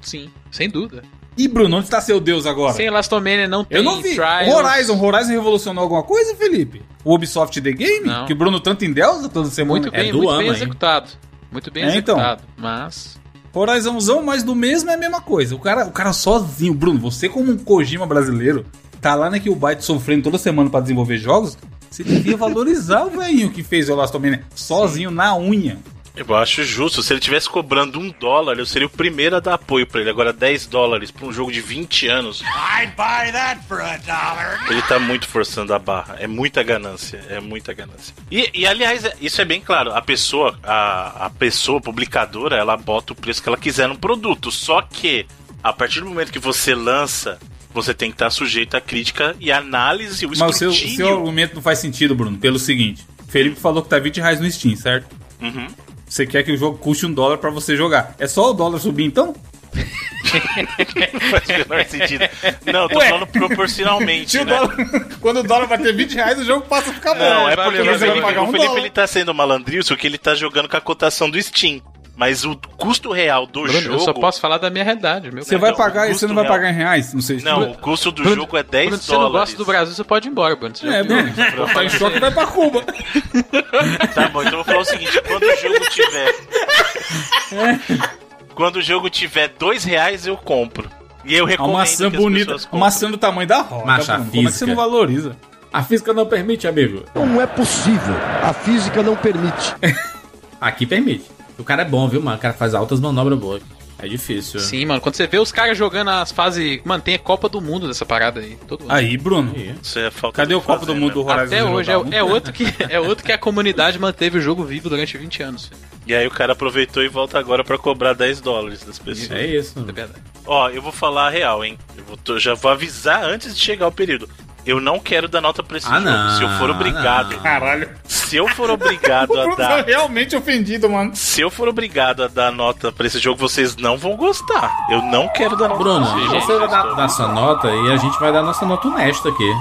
Sim, sem dúvida. E Bruno, onde está seu Deus agora? Sem Elastomania não tem Eu não vi. Trials. Horizon, Horizon revolucionou alguma coisa, Felipe? O Ubisoft The Game? Não. Que o Bruno tanto endeusa toda semana? Muito É bem, do muito ano, bem hein? executado. Muito bem É, então. executado. Mas. Horizonzão, mas do mesmo é a mesma coisa. O cara, o cara sozinho, Bruno, você como um Kojima brasileiro, tá lá na Killbyte sofrendo toda semana pra desenvolver jogos, você devia valorizar o velhinho que fez o Elastomania sozinho na unha. Eu acho justo. Se ele tivesse cobrando um dólar, eu seria o primeiro a dar apoio pra ele. Agora, 10 dólares pra um jogo de 20 anos. Ele tá muito forçando a barra. É muita ganância. É muita ganância. E, e, aliás, é- isso é bem claro. A pessoa, a, a pessoa publicadora, ela bota o preço que ela quiser no produto. Só que, a partir do momento que você lança, você tem que estar sujeito à crítica e análise, o Mas o seu, o escrutínio. seu argumento não faz sentido, Bruno, pelo seguinte. Felipe falou que tá 20 reais no Steam, certo? Uhum. Você quer que o jogo custe um dólar pra você jogar. É só o dólar subir então? faz o menor sentido. Não, tô Ué. falando proporcionalmente. né? quando o dólar bater 20 reais, o jogo passa a ficar Não, é porque o Felipe, pagar um o Felipe dólar. ele tá sendo malandrilso porque ele tá jogando com a cotação do Steam. Mas o custo real do Bruno, jogo. eu só posso falar da minha realidade. Meu Você vai pagar e você não vai real. pagar em reais? Não sei se Não, o custo do Bruno, jogo é 10 Bruno, se você dólares. não gosta do Brasil, você pode ir embora, Bruno. Você É? Bruno. Tá em choque, vai pra Cuba. Tá bom, então eu vou falar o seguinte: quando o jogo tiver. quando o jogo tiver 2 reais, eu compro. E eu Uma recomendo. maçã que as bonita. Uma maçã do tamanho da roda. Macha Bruno. Como é que você não valoriza? A física não permite, amigo. Não é possível. A física não permite. Aqui permite. O cara é bom, viu, mano? O cara faz altas manobras boas. É difícil. Sim, mano. Quando você vê os caras jogando as fases. Mantém a Copa do Mundo dessa parada aí. Todo ano. Aí, Bruno. Aí. Isso é falta Cadê de o Copa fazer, do Mundo do né? Horizon Até hoje é, é outro que, é outro que a comunidade manteve o jogo vivo durante 20 anos. filho. E aí o cara aproveitou e volta agora pra cobrar 10 dólares das pessoas. É isso. É verdade. Ó, eu vou falar a real, hein? Eu vou- tô- já vou avisar antes de chegar o período. Eu não quero dar nota pra esse Ah, jogo. não, Se eu for obrigado. não. Caralho. Se eu for obrigado a dar. realmente ofendido, mano. Se eu for obrigado a dar nota pra esse jogo, vocês não vão gostar. Eu não quero dar nota Bruno, pra esse jogo. você vai dar, dar sua nota e a gente vai dar nossa nota honesta aqui.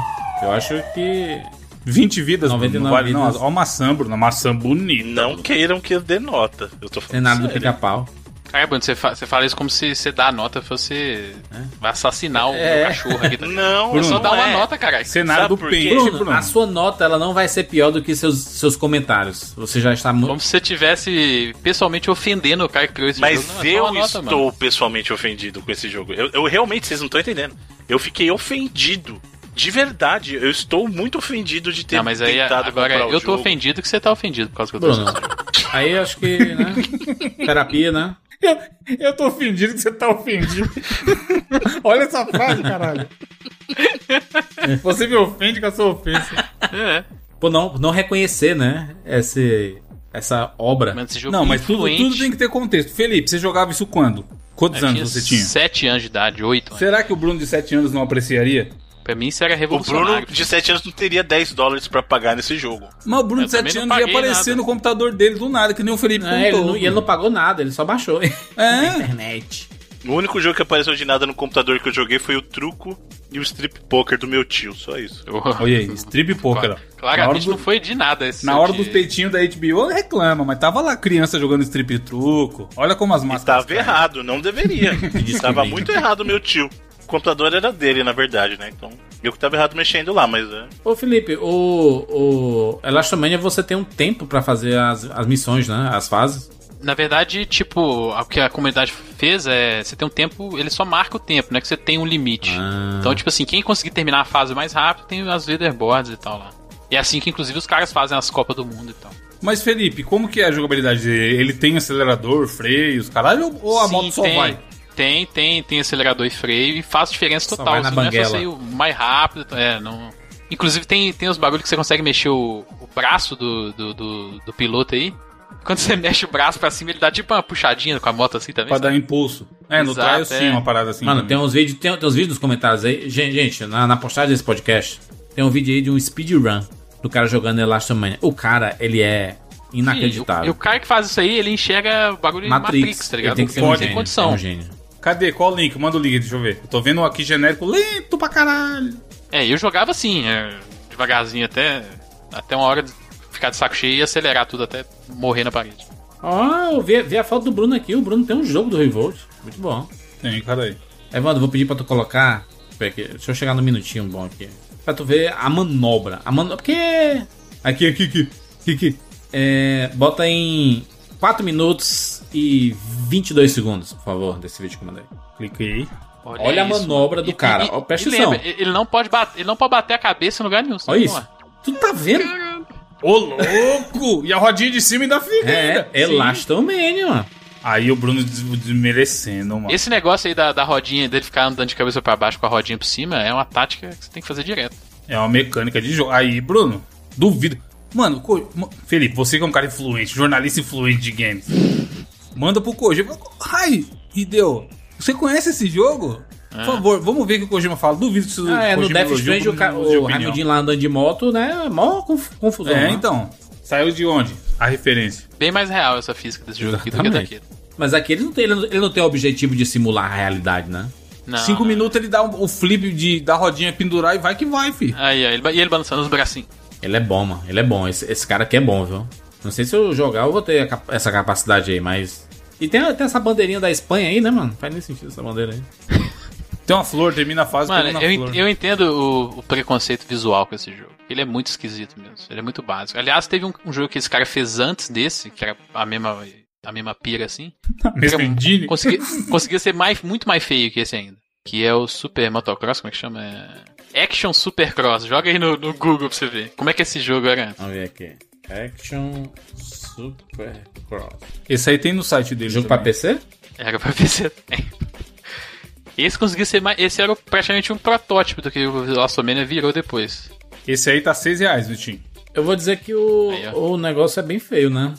Eu acho que 20 vidas, Bruno, 99 não vale não. vidas. Ó a maçã, Bruno, a maçã bonita. Não queiram que eu dê nota. Eu tô falando Cenário do sério. pica-pau. Cara, Bruno, você, fa- você fala isso como se você dá a nota fosse. Vai assassinar o É. meu cachorro aqui. Tá? Não, É só não dar uma é. nota, caralho. Cenário Sabe do quê? Bruno. Bruno, a sua nota ela não vai ser pior do que seus, seus comentários. Você já está muito. Como se você estivesse pessoalmente ofendendo o cara que criou esse Mas jogo. Não, só eu nota, estou mano. pessoalmente ofendido com esse jogo. Eu, eu realmente, vocês não estão entendendo. Eu fiquei ofendido. De verdade, eu estou muito ofendido de ter Não, mas aí tentado agora comprar o eu tô jogo. ofendido que você tá ofendido por causa que eu tô Bruno, aí acho que, né? Terapia, né? Eu, eu tô ofendido que você tá ofendido. Olha essa frase, caralho. Você me ofende com a sua ofensa. É, Por não, não reconhecer, né? Esse, essa obra. mas Não, mas tudo, tudo tem que ter contexto. Felipe, você jogava isso quando? Quantos Eu anos você tinha? 7 anos de idade, 8 anos. Será que o Bruno de 7 anos não apreciaria? Pra mim isso era O revolucionário. Bruno de 7 anos não teria 10 dólares pra pagar nesse jogo. Mas o Bruno Eu de 7 também não anos ia aparecer nada. no computador dele do nada, que nem o Felipe É, ele, contou. não, e ele não pagou nada, ele só baixou. Na É, internet. O único jogo que apareceu de nada no computador que eu joguei foi o truco e o strip poker do meu tio, só isso. olha aí, strip poker. Claramente Na do- não foi de nada esse Na hora dos peitinhos da HBO, reclama, mas tava lá criança jogando strip truco. Olha como as máscaras. Estava errado, não deveria. Estava muito errado meu tio. O computador era dele, na verdade, né? Então, eu que tava errado mexendo lá, mas é. Ô Felipe, o, o Elastomania você tem um tempo pra fazer as, as missões, né? As fases. Na verdade, tipo, o que a comunidade fez é. Você tem um tempo, ele só marca o tempo, né? Que você tem um limite. Ah. Então, tipo assim, quem conseguir terminar a fase mais rápido tem as leaderboards e tal lá. E é assim que, inclusive, os caras fazem as Copas do Mundo e tal. Mas Felipe, como que é a jogabilidade dele? Ele tem acelerador, freios, caralho, ou- ou a Sim, moto só tem, vai? Tem, tem, tem acelerador e freio e faz diferença Só total. vai na assim, não é só o mais rápido. É, não. Inclusive tem, tem os bagulhos que você consegue mexer o, o braço do, do, do, do piloto aí. Quando você mexe o braço pra cima, ele dá tipo uma puxadinha com a moto assim também. Pra sabe? dar impulso. É, no Exato, trial sim, é. uma parada assim. Mano, também. tem uns vídeos, tem, tem uns vídeos nos comentários aí. Gente, gente, na, na postagem desse podcast, tem um vídeo aí de um speedrun do cara jogando Elastomania. O cara, ele é E inacreditável. o, e o cara que faz isso aí, ele enxerga o bagulho Matrix, em Matrix, tá ele ligado? tem que ser um gênio. condição. É um gênio. Cadê? Qual o link? Manda o link, deixa eu ver. Eu tô vendo aqui genérico lento pra caralho. É, eu jogava assim, é, devagarzinho até, até uma hora de ficar de saco cheio e acelerar tudo até morrer na parede. Ó, eu vi, vi a foto do Bruno aqui. O Bruno tem um jogo do Revolt. Muito bom. Tem, cadê? Evandro, vou pedir pra tu colocar. Espera aqui, Deixa eu chegar no minutinho bom aqui. Pra tu ver a manobra. A manobra. Porque. Aqui, aqui, aqui. aqui, aqui. É, bota em 4 minutos e 22 segundos, por favor, desse vídeo que eu mandei. Cliquei. Olha a manobra do cara. Ó, presta e atenção. lembra, ele não pode bater, ele não pode bater a cabeça em lugar nenhum. Olha isso. Tu tá vendo? Ô, louco! e a rodinha de cima ainda fica É. Elastomania, mano. Aí o Bruno des- desmerecendo, mano. Esse negócio aí da, da rodinha, dele ficar andando de cabeça pra baixo com a rodinha por cima, é uma tática que você tem que fazer direto. É uma mecânica de jogo. Aí, Bruno, duvido. Mano, Felipe, você que é um cara influente, jornalista influente de games. Manda pro Kojima. Ai, Hideo, você conhece esse jogo? Por favor, vamos ver o que o Kojima fala. Duvido que isso Ah, é, no Death Strange o, ca- o. Raimundinho lá andando de moto, né? Mó conf- confusão. É, né? então. Saiu de onde? A referência. Bem mais real essa física desse jogo aqui do que Exatamente. daquele. Mas aqui ele não, tem, ele, não, ele não tem o objetivo de simular a realidade, né? Não, Cinco não. minutos ele dá um- o flip de, da rodinha pendurar e vai que vai, fi. Aí, aí, ele, ba- e ele balançando os bracinhos. Ele é bom, mano. Ele é bom. Esse, esse cara aqui é bom, viu? Não sei se eu jogar eu vou ter essa capacidade aí, mas. E tem, tem essa bandeirinha da Espanha aí, né, mano? Faz nem sentido essa bandeira aí. Tem uma flor, termina a fase Mano, eu, flor. eu entendo o, o preconceito visual com esse jogo. Ele é muito esquisito mesmo. Ele é muito básico. Aliás, teve um, um jogo que esse cara fez antes desse, que era a mesma, a mesma pira assim. Mesmo engine. conseguia, conseguia ser mais, muito mais feio que esse ainda. Que é o Super Motocross, como é que chama? É... Action Supercross. Joga aí no, no Google pra você ver. Como é que esse jogo era antes. Vamos ver aqui. Action Super Cross. Esse aí tem no site dele. Jogo pra também. PC? Era pra PC também. Esse conseguia ser mais. Esse era praticamente um protótipo do que o Velocomania virou depois. Esse aí tá 6 reais no Steam. Eu vou dizer que o, Aí, o negócio é bem feio, né?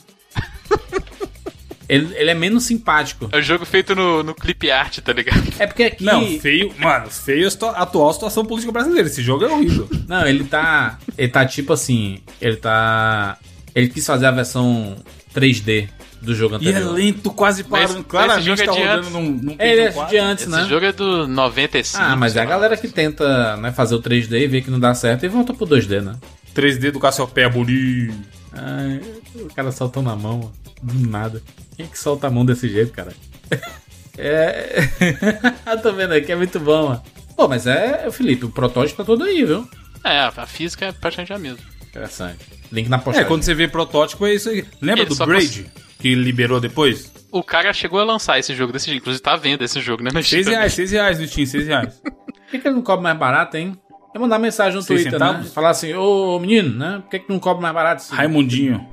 Ele, ele é menos simpático. É um jogo feito no, no clip art, tá ligado? É porque aqui. Não, feio. Mano, feio a atual situação política brasileira. Esse jogo é horrível. Não, ele tá. Ele tá tipo assim. Ele tá. Ele quis fazer a versão 3D do jogo E é anterior. lento, quase parando. mas Claramente esse jogo é tá de rodando antes. num, num É, ele é Pentium 4. de antes, Esse né? jogo é do 95. Ah, mas é a galera que tenta né, fazer o 3D e vê que não dá certo e volta pro 2D, né? 3D do Cassiopeia bonito. Ai, o cara soltou na mão, do nada. Quem é que solta a mão desse jeito, cara? É. Tô vendo aqui, é muito bom, mano. Pô, mas é, Felipe, o protótipo tá todo aí, viu? É, a física é praticamente a mesma. Interessante. Link na É, postagem. quando você vê protótipo é isso aí. Lembra Ele do Braid? Que liberou depois? O cara chegou a lançar esse jogo desse jeito. Inclusive tá vendo esse jogo, né? no 6 Steam também. reais, 6 reais no Steam, 6 reais. Por que, que ele não cobra mais barato, hein? Eu mandar mensagem no Twitter, né? centavos? Falar assim, ô menino, né? Por que, que não cobra mais barato esse, Raimundinho.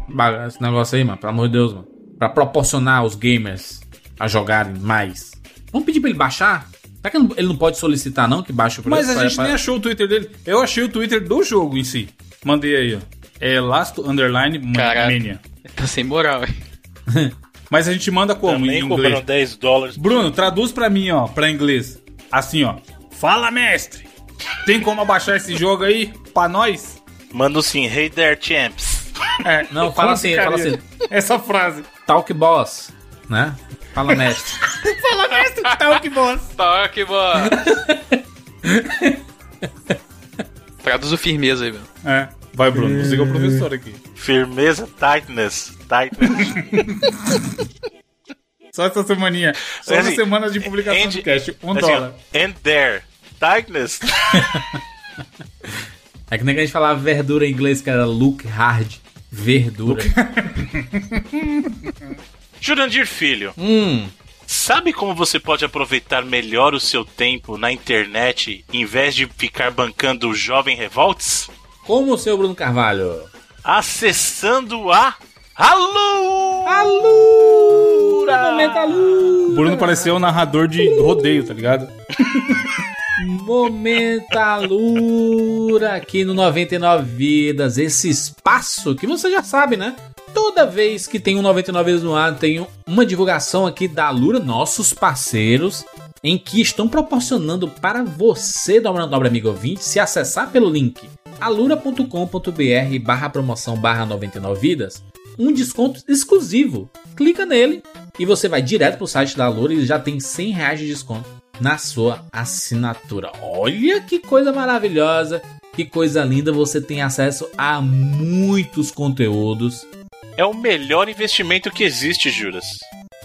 esse negócio aí, mano? Pelo amor de Deus, mano. Pra proporcionar aos gamers a jogarem mais. Vamos pedir pra ele baixar? Será que ele não- pode solicitar, não, que baixe o preço? Mas a gente pra- nem achou o Twitter dele. Eu achei o Twitter do jogo em si. Mandei aí, ó. É Last Underline. Mania. Tá sem moral, hein? Mas a gente manda como? Também em cobrando inglês. 10 dólares. Bruno, traduz pra mim, ó, pra inglês. Assim, ó. Fala, mestre. Tem como abaixar esse jogo aí pra nós? Manda sim, Hey there, champs. É, Não, fala assim, fala assim. Essa frase. Talk boss, né? Fala mestre. Talk boss. Toque, mano. Traduz o firmeza aí, velho. É. Vai, Bruno. Você que é o professor aqui. Firmeza, tightness. Tightness. Só essa semaninha. Só essa assim, semana de publicação and- do cast. Um assim, dólar. and there. Tightness. É que nem que a gente falava verdura em inglês, que era look hard. Verdura. Jurandir Filho, hum. sabe como você pode aproveitar melhor o seu tempo na internet em vez de ficar bancando o Jovem Revolts? Como o seu Bruno Carvalho? Acessando a Alô! Alura! Momento! O Bruno pareceu um narrador de rodeio, tá ligado? Momento Alura aqui no 99 Vidas. Esse espaço que você já sabe, né? Toda vez que tem um 99 Vidas no ar, tem uma divulgação aqui da Alura, nossos parceiros, em que estão proporcionando para você, nobre amigo ouvinte, se acessar pelo link alura.com.br barra promoção barra 99 vidas, um desconto exclusivo. Clica nele e você vai direto pro site da Alura e já tem 100 reais de desconto na sua assinatura. Olha que coisa maravilhosa, que coisa linda, você tem acesso a muitos conteúdos. É o melhor investimento que existe, Juras.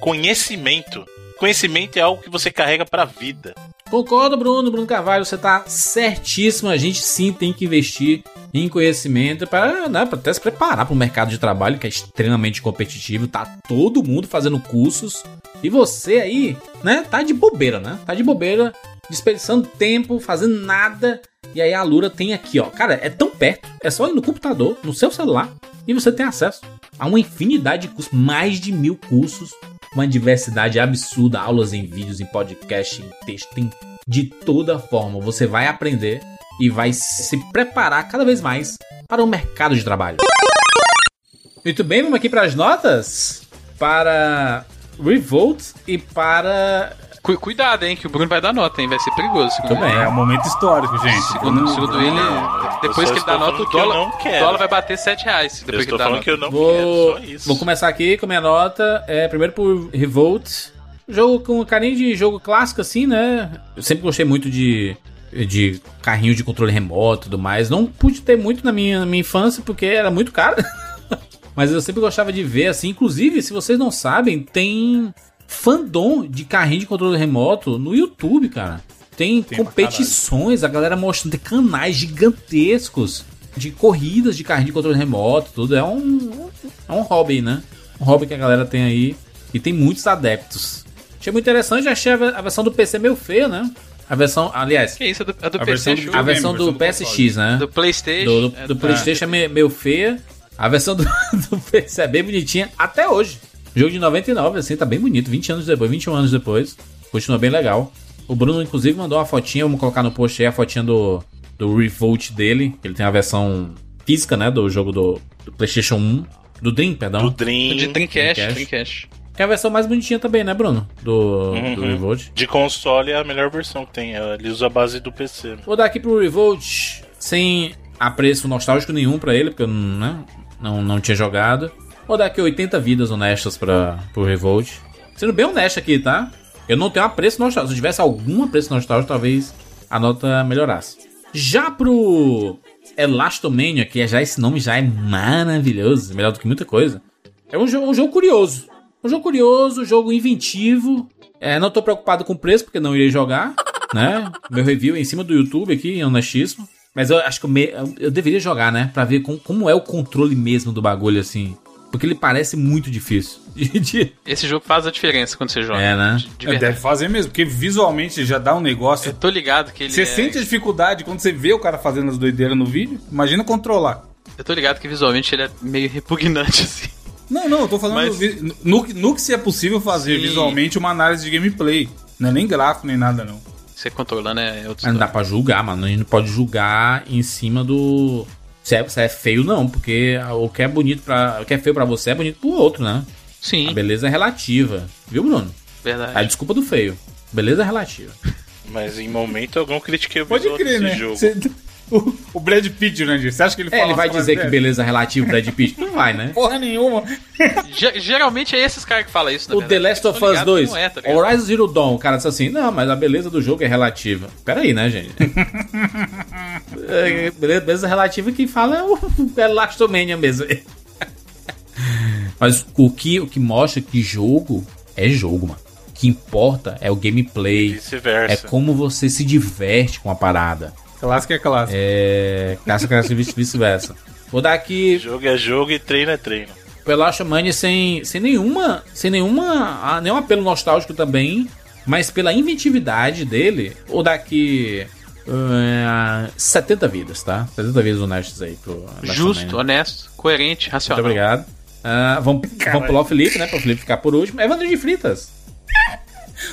Conhecimento. Conhecimento é algo que você carrega pra vida. Concordo, Bruno, Bruno Carvalho, você tá certíssimo. A gente sim tem que investir em conhecimento para né, até se preparar para o mercado de trabalho que é extremamente competitivo. Tá todo mundo fazendo cursos e você aí, né, tá de bobeira, né? Tá de bobeira, desperdiçando tempo, fazendo nada. E aí a Lura tem aqui, ó. Cara, é tão perto, é só ir no computador, no seu celular, e você tem acesso a uma infinidade de cursos, mais de mil cursos, uma diversidade absurda, aulas em vídeos, em podcast, em texto, tem de toda forma. Você vai aprender e vai se preparar cada vez mais para o mercado de trabalho. Muito bem, vamos aqui para as notas. Para Revolt e para. Cu- cuidado, hein, que o Bruno vai dar nota, hein? Vai ser perigoso. segundo Tudo bem. É um momento histórico, gente. Segundo, segundo ele, depois que ele dá nota, o que eu dólar, não o dólar vai bater 7 reais. Eu Depois que estou ele dá falando nota. que eu não Vou, quero, só isso. vou começar aqui com a minha nota. É, primeiro por Revolt. Jogo com carinho de jogo clássico, assim, né? Eu sempre gostei muito de, de carrinho de controle remoto e tudo mais. Não pude ter muito na minha, na minha infância porque era muito caro. Mas eu sempre gostava de ver, assim. Inclusive, se vocês não sabem, tem fandom de carrinho de controle remoto no YouTube, cara. Tem, Tem competições, a galera mostrando, tem canais gigantescos de corridas de carrinho de controle remoto, tudo. É um, é um hobby, né? Um hobby que a galera tem aí e tem muitos adeptos. Achei muito interessante, achei a versão do PC meio feia, né? A versão, aliás, Que isso, é do, é do A PC, versão do a versão do do PSX, né? Do Playstation. Do, do, é do PlayStation é meio, meio feia. A versão do, do PC é bem bonitinha até hoje. Jogo de 99, assim, tá bem bonito. 20 anos depois, 21 anos depois. Continua bem legal. O Bruno, inclusive, mandou uma fotinha. Vamos colocar no post aí a fotinha do, do Revolt dele. Ele tem a versão física, né? Do jogo do, do PlayStation 1. Do Dream, perdão. Do Dream. De Dreamcast, Dreamcast. Dreamcast. Que é a versão mais bonitinha também, né, Bruno? Do, Uhum. do Revolt. De console é a melhor versão que tem. Ele usa a base do PC. Vou dar aqui pro Revolt sem apreço nostálgico nenhum pra ele, porque eu não, né, não, não tinha jogado. Vou dar aqui 80 vidas honestas pra, pro Revolt. Sendo bem honesto aqui, tá? Eu não tenho apreço nostálgico. Se eu tivesse algum apreço nostálgico, talvez a nota melhorasse. Já pro Elastomania, que é já esse nome já é maravilhoso, melhor do que muita coisa. É um jogo, um jogo curioso. Um jogo curioso, um jogo inventivo. É, não tô preocupado com o preço, porque não irei jogar, né? Meu review é em cima do YouTube aqui, em honestíssimo. Mas eu acho que eu, me- eu deveria jogar, né? Pra ver com- como é o controle mesmo do bagulho, assim. Porque ele parece muito difícil. Esse jogo faz a diferença quando você joga. É, né? De, de É, deve fazer mesmo, porque visualmente já dá um negócio. Eu tô ligado que ele Você é- sente a dificuldade quando você vê o cara fazendo as doideiras no vídeo? Imagina controlar. Eu tô ligado que visualmente ele é meio repugnante, assim. Não, não, eu tô falando Mas- no, no que se é possível fazer Sim. visualmente uma análise de gameplay. Não é nem gráfico, nem nada, não. Você controlando é outro Mas não dá pra julgar, mano. A gente não pode julgar em cima do. Se é, se é feio, não. Porque o que é bonito para O que é feio pra você é bonito pro outro, né? Sim, A beleza é relativa. Viu, Bruno? verdade. A desculpa do feio. Beleza é relativa. Mas em momento algum critiquei o Pode crer, desse né? jogo. Você- o, o Brad Pitt, né, Você acha que ele É, fala ele vai dizer que beleza é relativa Brad Pitt? Não vai, né? Porra nenhuma. Ge- geralmente é esses caras que falam isso, O verdade. The Last of Us ligado 2, que Não é, tá? Horizon Zero Dawn, o cara disse assim, não, mas a beleza do jogo é relativa. Pera aí, né, gente? É, beleza, beleza relativa quem fala é o é Lastomania mesmo. mas o que, o que mostra que jogo é jogo, mano. O que importa é o gameplay, é como você se diverte com a parada. Clássico é clássico. É. Caça, caça, vice- vice-versa. Vou dar aqui Jogo é jogo e treino é treino. Pelacha Mania sem, sem nenhuma. Sem nenhuma. ah, nenhum apelo nostálgico também. Mas pela inventividade dele, ou daqui. ah, 70 vidas, tá? 70 vidas honestas aí pro. Justo, honesto, coerente, Muito racional. obrigado. Ah, vamos, vamos pular o Felipe, né? Para o Felipe ficar por último. Evandro de Fritas.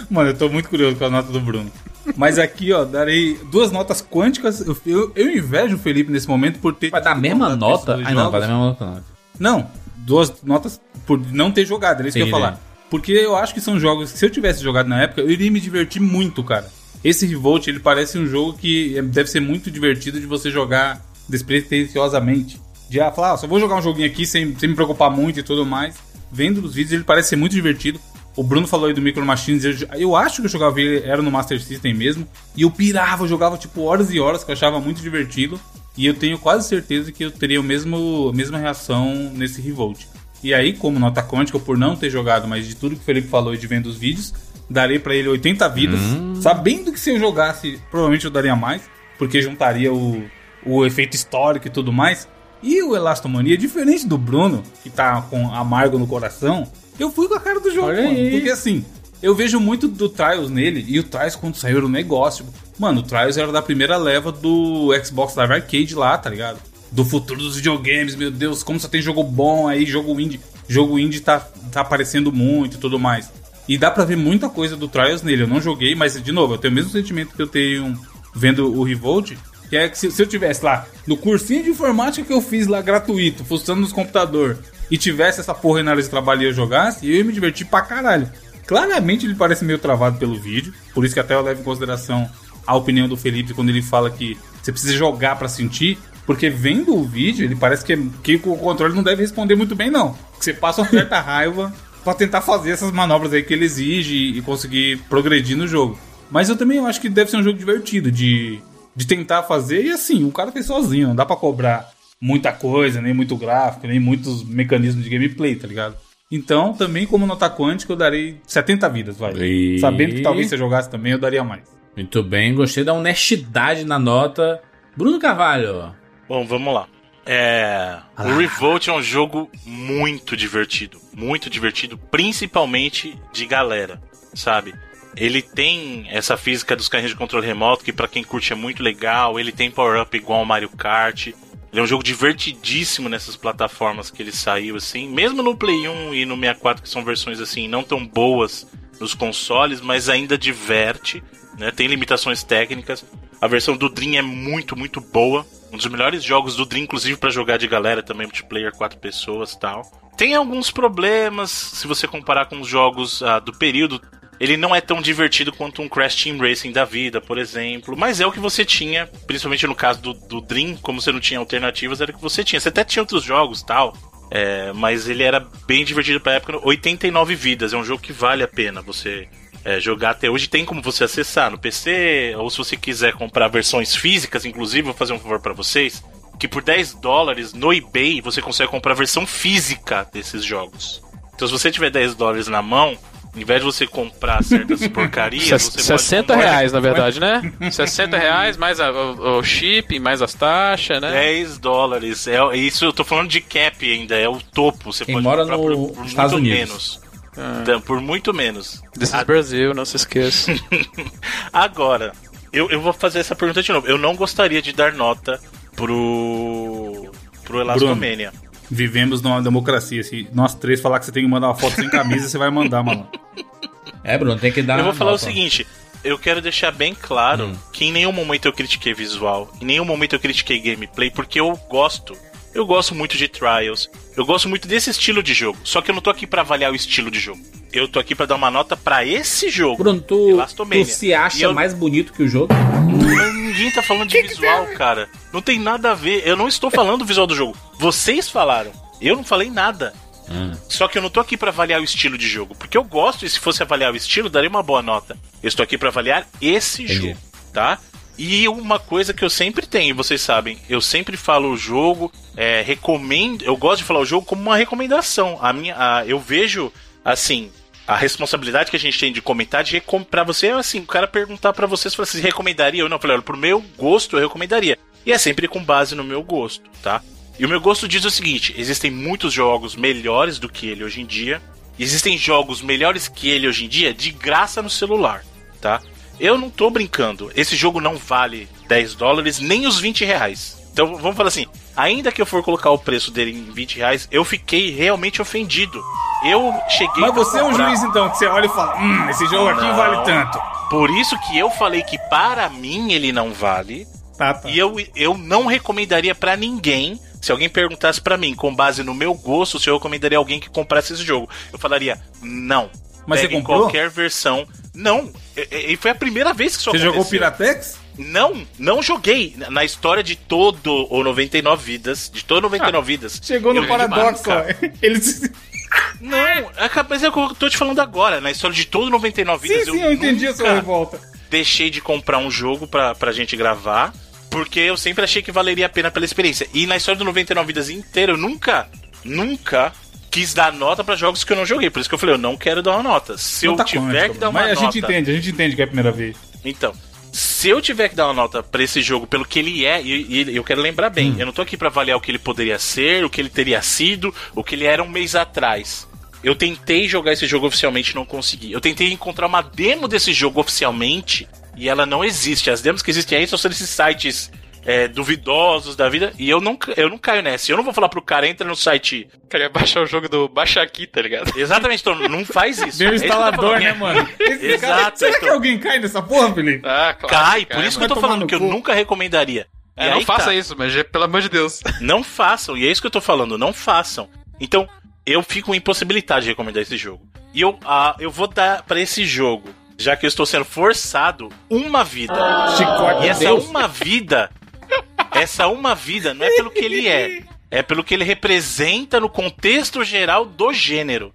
Mano, eu tô muito curioso com a nota do Bruno. Mas aqui, ó, darei duas notas quânticas. Eu, eu, eu invejo o Felipe nesse momento por ter. Vai dar a mesma nota? Ah, não, vai dar a mesma nota, não. Não, duas notas por não ter jogado, era isso que eu ia falar. Porque eu acho que são jogos que se eu tivesse jogado na época, eu iria me divertir muito, cara. Esse Revolt, ele parece um jogo que é- deve ser muito divertido de você jogar despretensiosamente. De ah, falar, ah, só vou jogar um joguinho aqui sem, sem me preocupar muito e tudo mais. Vendo os vídeos, ele parece ser muito divertido. O Bruno falou aí do Micro Machines, eu, eu acho que eu jogava ele, era no Master System mesmo. E eu pirava, eu jogava tipo horas e horas, que eu achava muito divertido. E eu tenho quase certeza que eu teria o mesmo, a mesma reação nesse Revolt. E aí, como nota quântica, por não ter jogado, mas de tudo que o Felipe falou e de vendo os vídeos, darei pra ele 80 vidas. Sabendo que se eu jogasse, provavelmente eu daria mais, porque juntaria o, o efeito histórico e tudo mais. E o Elastomania, diferente do Bruno, que tá com amargo no coração, eu fui com a cara do jogo, Olha mano. aí. Porque assim, eu vejo muito do Trials nele, e o Trials quando saiu era um negócio. Mano, o Trials era da primeira leva do Xbox Live Arcade lá, tá ligado? Do futuro dos videogames, meu Deus, como só tem jogo bom aí, jogo indie. Jogo indie tá, tá aparecendo muito e tudo mais. E dá pra ver muita coisa do Trials nele. Eu não joguei, mas de novo, eu tenho o mesmo sentimento que eu tenho vendo o Revolt. Que é que se, se eu tivesse lá no cursinho de informática que eu fiz lá gratuito, fuçando nos computador, e tivesse essa porra aí na área de trabalho e eu jogasse, eu ia me divertir pra caralho. Claramente ele parece meio travado pelo vídeo, por isso que até eu levo em consideração a opinião do Felipe quando ele fala que você precisa jogar pra sentir, porque vendo o vídeo, ele parece que, que o controle não deve responder muito bem, não. Que você passa uma certa raiva pra tentar fazer essas manobras aí que ele exige e, conseguir progredir no jogo. Mas eu também acho que deve ser um jogo divertido de, de tentar fazer, e assim, o cara fez sozinho, não dá pra cobrar muita coisa, nem muito gráfico, nem muitos mecanismos de gameplay, tá ligado? Então, também como nota quântica, eu darei 70 vidas, vai. E- Sabendo que talvez se eu jogasse também, eu daria mais. Muito bem, gostei da honestidade na nota. Bruno Carvalho. Bom, vamos lá. É, Ah. o Revolt é um jogo muito divertido, muito divertido, principalmente de galera, sabe? Ele tem essa física dos carrinhos de controle remoto que pra quem curte é muito legal, ele tem power up igual ao Mario Kart. Ele é um jogo divertidíssimo nessas plataformas que ele saiu assim, mesmo no Play 1 e no 64 que são versões assim não tão boas nos consoles, mas ainda diverte, né? Tem limitações técnicas. A versão do Dream é muito, muito boa. Um dos melhores jogos do Dream, inclusive pra jogar de galera também, multiplayer, quatro pessoas tal. Tem alguns problemas, se você comparar com os jogos ah, do período. Ele não é tão divertido quanto um Crash Team Racing da vida, por exemplo. Mas é o que você tinha, principalmente no caso do, do Dream, como você não tinha alternativas, era o que você tinha. Você até tinha outros jogos tal. é, mas ele era bem divertido pra época. 89 vidas, é um jogo que vale a pena você é, jogar até hoje. Tem como você acessar no PC, ou se você quiser comprar versões físicas, inclusive, vou fazer um favor pra vocês. Que por 10 dólares no eBay você consegue comprar a versão física desses jogos. Então se você tiver 10 dólares na mão, ao invés de você comprar certas porcarias, você pode 60 comprar reais, na verdade, né? 60 reais, mais a- o, o chip, mais as taxas, né? 10 dólares. É, isso eu tô falando de cap ainda, é o topo. Você Quem pode mora comprar no- por, por Estados muito Unidos. menos. Então, por muito menos. This is A- Brasil, não se esqueça. Agora, eu, eu vou fazer essa pergunta de novo. Eu não gostaria de dar nota pro. pro Elastomania. Vivemos numa democracia. Se nós três falar que você tem que mandar uma foto sem camisa, você vai mandar, mano. É, Bruno, tem que dar. Eu vou falar nota. o seguinte. Eu quero deixar bem claro Hum. que em nenhum momento eu critiquei visual, em nenhum momento eu critiquei gameplay, porque eu gosto. Eu gosto muito de Trials. Eu gosto muito desse estilo de jogo. Só que eu não tô aqui pra avaliar o estilo de jogo. Eu tô aqui pra dar uma nota pra esse jogo. Bruno, tu, tu se acha eu- mais bonito que o jogo? Ninguém tá falando de visual, cara. Não tem nada a ver. Eu não estou falando do visual do jogo. Vocês falaram. Eu não falei nada. Só que eu não tô aqui pra avaliar o estilo de jogo. Porque eu gosto, e se fosse avaliar o estilo, daria uma boa nota. Eu estou aqui pra avaliar esse Entendi. jogo, tá? E uma coisa que eu sempre tenho, vocês sabem, eu sempre falo o jogo, é, recomendo. Eu gosto de falar o jogo como uma recomendação. A minha, a- eu vejo, assim, a responsabilidade que a gente tem de comentar, de pra você, é assim, o cara perguntar pra vocês, falar assim, recomendaria ou não? Eu falei, olha, pro meu gosto eu recomendaria. E é sempre com base no meu gosto, tá? E o meu gosto diz o seguinte: existem muitos jogos melhores do que ele hoje em dia. Existem jogos melhores que ele hoje em dia de graça no celular, tá? Eu não tô brincando. Esse jogo não vale 10 dólares nem os 20 reais. Então vamos falar assim: ainda que eu for colocar o preço dele em 20 reais, eu fiquei realmente ofendido. Eu cheguei. Mas você é um comprar- juiz, então, que você olha e fala: Hum, esse jogo aqui Não. vale tanto. Por isso que eu falei que para mim ele não vale. Tá, tá. E eu, eu não recomendaria pra ninguém. Se alguém perguntasse pra mim, com base no meu gosto, se eu recomendaria alguém que comprasse esse jogo, eu falaria não. Mas você Pegue comprou? qualquer versão. Não. E- E foi a primeira vez que isso Você jogou aconteceu. Piratex? Não, não joguei. Na- história de todo o 99 vidas, de todo 99 vidas. Chegou no eu paradoxo, ó. Eles. Não, é capaz é o que eu tô te falando agora. Na história de todo 99 Sim, vidas, sim, eu entendi a sua revolta. deixei de comprar um jogo pra, pra gente gravar, porque eu sempre achei que valeria a pena pela experiência. E na história do 99 Vidas inteira, eu nunca, nunca quis dar nota pra jogos que eu não joguei. Por isso que eu falei, eu não quero dar uma nota. Se eu Nota tiver que dar uma Mas a nota. gente entende, a gente entende que é a primeira vez. Então, se eu tiver que dar uma nota pra esse jogo pelo que ele é, e, e eu quero lembrar bem, eu não tô aqui pra avaliar o que ele poderia ser, o que ele teria sido, o que ele era um mês atrás. Eu tentei jogar esse jogo oficialmente e não consegui. Eu tentei encontrar uma demo desse jogo oficialmente e ela não existe. As demos que existem aí são esses sites é, duvidosos da vida e eu não, eu não caio nessa. Eu não vou falar pro cara, entra no site. Queria baixar o jogo do Baixa Aqui, tá ligado? Exatamente, então não faz isso. O É instalador, né, mano? Esse cara- Exato, Será então. que alguém cai nessa porra, Felipe? Ah, claro. Cai, por isso que eu tô falando que eu nunca recomendaria. É, não faça tá. isso, mas pelo amor de Deus. Não façam, e é isso que eu tô falando, não façam. Então, eu fico impossibilitado de recomendar esse jogo. E eu, ah, eu vou dar pra esse jogo, já que eu estou sendo forçado, uma vida. Chicote. E essa Deus. uma vida, essa uma vida não é pelo que ele é, é pelo que ele representa no contexto geral do gênero.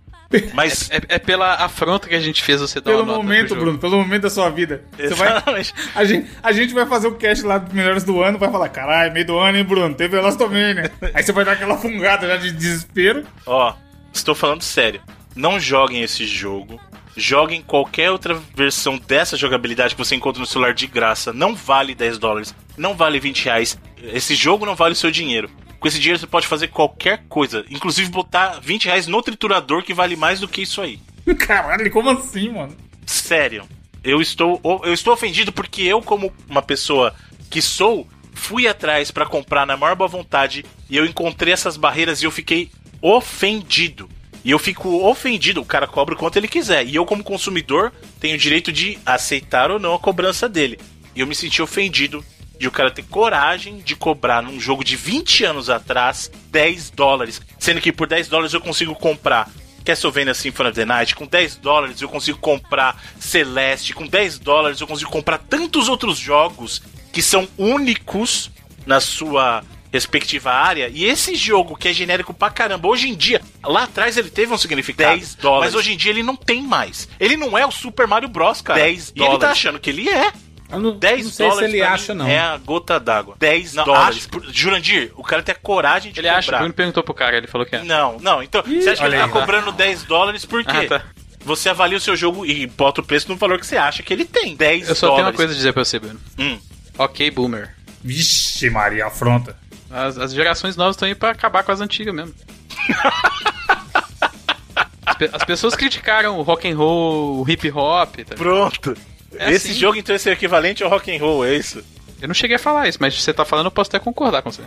Mas É, é pela afronta que a gente fez você dar Pelo uma nota pro momento, jogo. Bruno, pelo momento da sua vida. Você vai, Exatamente. a, gente, a gente vai fazer o cast lá dos melhores do ano, vai falar, caralho, meio do ano, hein, Bruno? Teve Elastomania. Aí você vai dar aquela fungada já de desespero. Ó, estou falando sério. Não joguem esse jogo. Joguem qualquer outra versão dessa jogabilidade que você encontra no celular de graça. Não vale 10 dólares. Não vale 20 reais. Esse jogo não vale o seu dinheiro. Com esse dinheiro você pode fazer qualquer coisa. Inclusive botar 20 reais no triturador que vale mais do que isso aí. Caralho, como assim, mano? Sério. Eu estou, eu estou ofendido porque eu, como uma pessoa que sou, fui atrás pra comprar na maior boa vontade e eu encontrei essas barreiras e eu fiquei ofendido. E eu fico ofendido, o cara cobra o quanto ele quiser. E eu, como consumidor, tenho o direito de aceitar ou não a cobrança dele. E eu me senti ofendido de o cara ter coragem de cobrar num jogo de 20 anos atrás 10 dólares. Sendo que por 10 dólares eu consigo comprar Castlevania Symphony of the Night, com 10 dólares eu consigo comprar Celeste, com 10 dólares eu consigo comprar tantos outros jogos que são únicos na sua respectiva área. E esse jogo que é genérico pra caramba, hoje em dia, lá atrás ele teve um significado. 10 dólares. Mas hoje em dia ele não tem mais. Ele não é o Super Mario Bros, cara. 10 E ele tá dólares. achando que ele é. Eu não, 10 não sei se dólares ele acha, não. É a gota d'água. 10 Não, dólares. acho. Jurandir, o cara tem a coragem de Ele acha, o cobrar. Bruno perguntou pro cara, ele falou que é. Não, não. Então, você acha que ele tá aí. cobrando 10 dólares por quê? Ah, tá. Você avalia o seu jogo e bota o preço no valor que você acha que ele tem. 10 Eu só dólares. tenho uma coisa a dizer pra você, Bruno. Hum. Ok, boomer. Vixe, Maria, afronta. As, as gerações novas estão aí pra acabar com as antigas mesmo. As, pe- as pessoas criticaram o rock and roll, o hip hop. Tá? Pronto. É Esse assim. jogo, então, é equivalente ao rock and roll, é isso? Eu não cheguei a falar isso, mas se você tá falando, eu posso até concordar com você.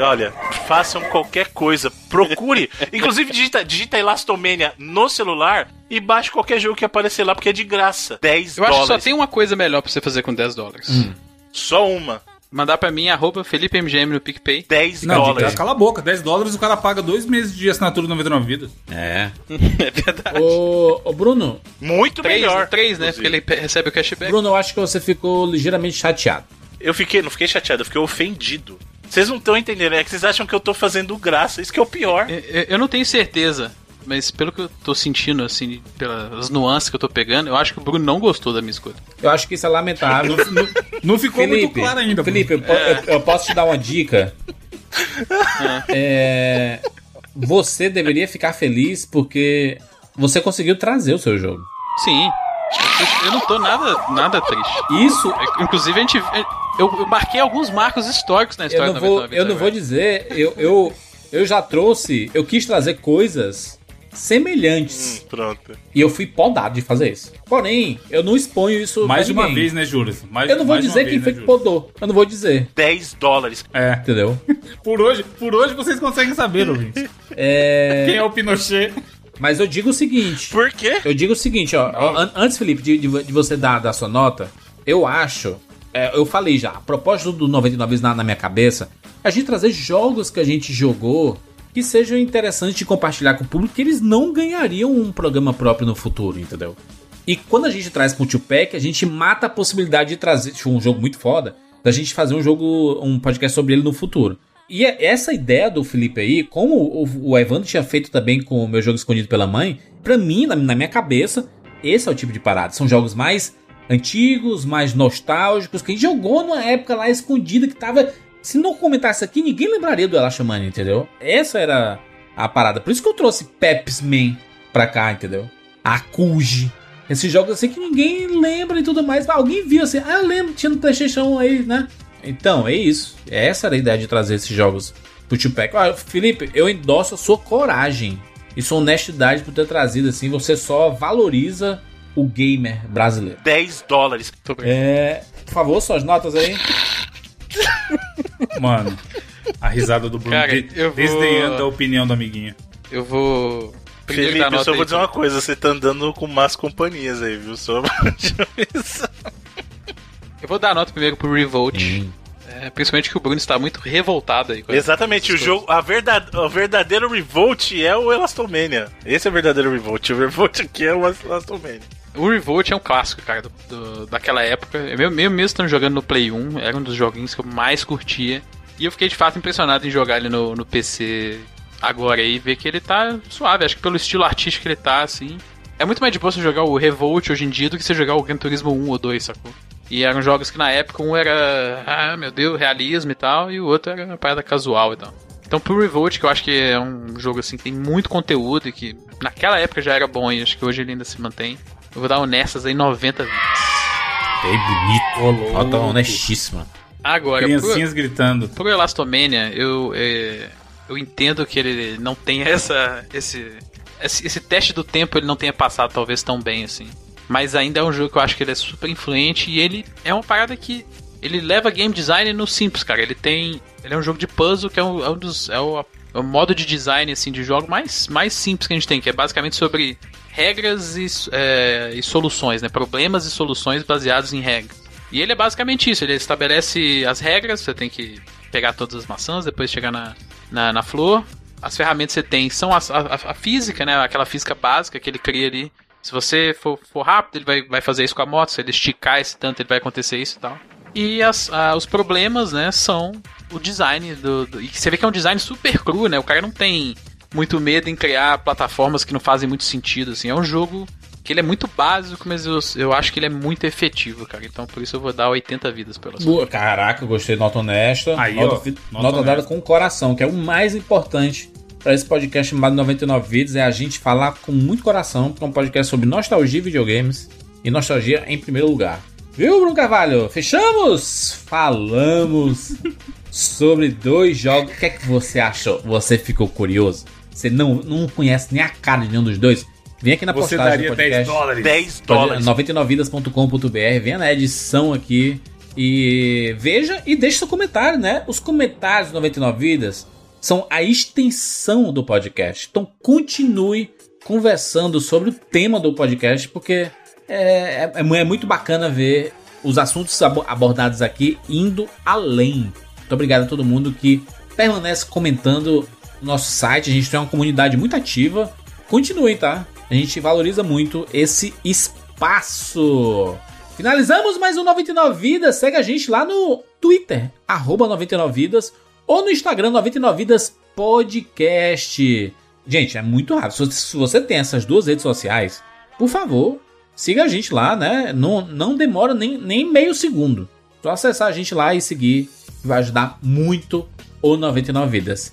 Olha, façam qualquer coisa. Procure. Inclusive, digita, digita Elastomania no celular e baixe qualquer jogo que aparecer lá, porque é de graça. 10 Eu acho que dólares. só tem uma coisa melhor pra você fazer com 10 dólares. Só uma. Mandar pra mim, arroba FelipeMGM no PicPay. 10 Não, dólares. cala a boca. 10 dólares o cara paga dois meses de assinatura de 99 vidas. É. É verdade. Ô, ô, Bruno, Muito Três, melhor. três, né? Porque ele recebe o cashback. Bruno, eu acho que você ficou ligeiramente chateado. Eu fiquei, não fiquei chateado, eu fiquei ofendido. Vocês não estão entendendo, é que vocês acham que eu tô fazendo graça. Isso que é o pior. Eu- Eu, eu não tenho certeza, mas pelo que eu tô sentindo, assim, pelas nuances que eu tô pegando, eu acho que o Bruno não gostou da minha escolha. Eu acho que isso é lamentável. Não ficou muito Felipe, claro ainda. Bruno. Felipe, eu, po- eu- eu posso te dar uma dica? É, você deveria ficar feliz porque você conseguiu trazer o seu jogo. Sim. Eu, eu não tô nada, nada triste. Isso É, Inclusive, a gente. Eu, eu marquei alguns marcos históricos na eu história não do vou, 99 eu não vou dizer. Eu, eu, eu já trouxe, eu quis trazer coisas semelhantes. Hum, pronto. E eu fui podado de fazer isso. Porém, eu não exponho isso Mais de uma ninguém. vez, né, Juras? Mais, Eu não vou dizer vez, quem né, foi que Juras? podou. Eu não vou dizer. 10 dólares. É. Entendeu? Por hoje, por hoje vocês conseguem saber, ouvintes. É, Quem é o Pinochet? mas eu digo o seguinte. Por quê? Eu digo o seguinte, ó. ó, an- antes, Felipe, de, de- de você dar, dar sua nota, eu acho. é, eu falei já, a proposta do 99 vezes na, na minha cabeça, a gente trazer jogos que a gente jogou que sejam interessantes de compartilhar com o público, que eles não ganhariam um programa próprio no futuro, entendeu? E quando a gente traz pro 2-Pack, a gente mata a possibilidade de trazer tipo, um jogo muito foda, da gente fazer um jogo, um podcast sobre ele no futuro. E é- essa ideia do Felipe aí, como o, o Evandro tinha feito também com o meu jogo escondido pela mãe, pra mim, na, na minha cabeça, esse é o tipo de parada. São jogos mais antigos, mais nostálgicos, que a gente jogou numa época lá escondida que tava. Se não comentasse aqui, ninguém lembraria do Elastomania, entendeu? Essa era a parada. Por isso que eu trouxe Peps Man pra cá, entendeu? Akuji. Esses jogos assim que ninguém lembra e tudo mais. Mas Alguém viu assim, ah, eu lembro, tinha no Playstation aí, né? Então, é isso. Essa era a ideia de trazer esses jogos pro Tupac. Ah, Felipe, eu endosso a sua coragem e sua honestidade por ter trazido assim. Você só valoriza o gamer brasileiro. 10 dólares. É. Por favor, suas notas aí. Mano, a risada do Bruno Cara, de- eu vou- desdenhando a opinião do amiguinho. Eu vou. Primeiro Felipe, eu só vou dizer uma coisa, você tá andando com más companhias aí, viu? Só pra te avisar. Eu vou dar nota primeiro pro Revolt. É, principalmente que o Bruno está muito revoltado aí. com Exatamente, o jogo, a verdade, o verdadeiro Revolt é o Elastomania. Esse é o verdadeiro Revolt. O Revolt aqui é o Elastomania. O Revolt é um clássico, cara, do, do- daquela época. Eu mesmo, mesmo estando jogando no Play 1, era um dos joguinhos que eu mais curtia. E eu fiquei de fato impressionado em jogar ele no, no PC agora e ver que ele tá suave. Acho que pelo estilo artístico que ele tá, assim. É muito mais de boa você jogar o Revolt hoje em dia do que você jogar o Gran Turismo 1 ou 2, sacou? E eram jogos que na época um era, ah, meu Deus, realismo e tal, e o outro era uma parada casual e tal. Então pro Revolt, que eu acho que é um jogo assim que tem muito conteúdo e que naquela época já era bom e acho que hoje ele ainda se mantém, eu vou dar honestas aí 90 vidas. Bem bonito. Nota honestíssima. Agora, pro, Criancinhas gritando. pro Elastomania, eu, é, eu entendo que ele não tenha essa, esse, esse, esse teste do tempo, ele não tenha passado talvez tão bem assim. Mas ainda é um jogo que eu acho que ele é super influente e ele é uma parada que ele leva game design no simples, cara. Ele tem, ele é um jogo de puzzle que é um, é um dos é o, é o modo de design assim de jogo mais mais simples que a gente tem, que é basicamente sobre regras e, é, e soluções, né? Problemas e soluções baseados em regras. E ele é basicamente isso, ele estabelece as regras, você tem que pegar todas as maçãs, depois chegar na, na, na flor. As ferramentas que você tem são a, a- a física, né? Aquela física básica que ele cria ali. Se você for, for rápido, ele vai, vai fazer isso com a moto. Se ele esticar esse tanto, ele vai acontecer isso e tal. E as- a- os problemas, né, são o design do, do- E você vê que é um design super cru, né? O cara não tem muito medo em criar plataformas que não fazem muito sentido, assim. É um jogo que ele é muito básico, mas eu, eu acho que ele é muito efetivo, cara. Então por isso eu vou dar 80 vidas pela sua. Boa, Caraca, gostei, nota honesta. Aí, nota, ó, nota nota dada honesta. com o coração, que é o mais importante para esse podcast chamado 99 Vídeos, é a gente falar com muito coração, porque é um podcast sobre nostalgia e videogames, e nostalgia em primeiro lugar. Viu, Bruno Carvalho? Fechamos? Falamos sobre dois jogos. O que é que você achou? Você ficou curioso? Você não, não conhece nem a cara de nenhum dos dois? Vem aqui na Você postagem daria do 10 podcast. dólares. 10 Pode- dólares. 99vidas.com.br, venha na edição aqui e veja e deixe seu comentário, né? Os comentários do 99 Vidas são a extensão do podcast. Então continue conversando sobre o tema do podcast, porque é, é- é muito bacana ver os assuntos abo- abordados aqui indo além. Muito obrigado a todo mundo que permanece comentando no nosso site. A gente tem uma comunidade muito ativa. Continuem, tá? A gente valoriza muito esse espaço. Finalizamos mais um 99 Vidas. Segue a gente lá no Twitter, arroba 99 Vidas, ou no Instagram 99 Vidas Podcast. Gente, é muito rápido. Se- Se você tem essas duas redes sociais, por favor, siga a gente lá, né? Não, não demora nem, nem meio segundo. Só acessar a gente lá e seguir. Vai ajudar muito o 99 Vidas.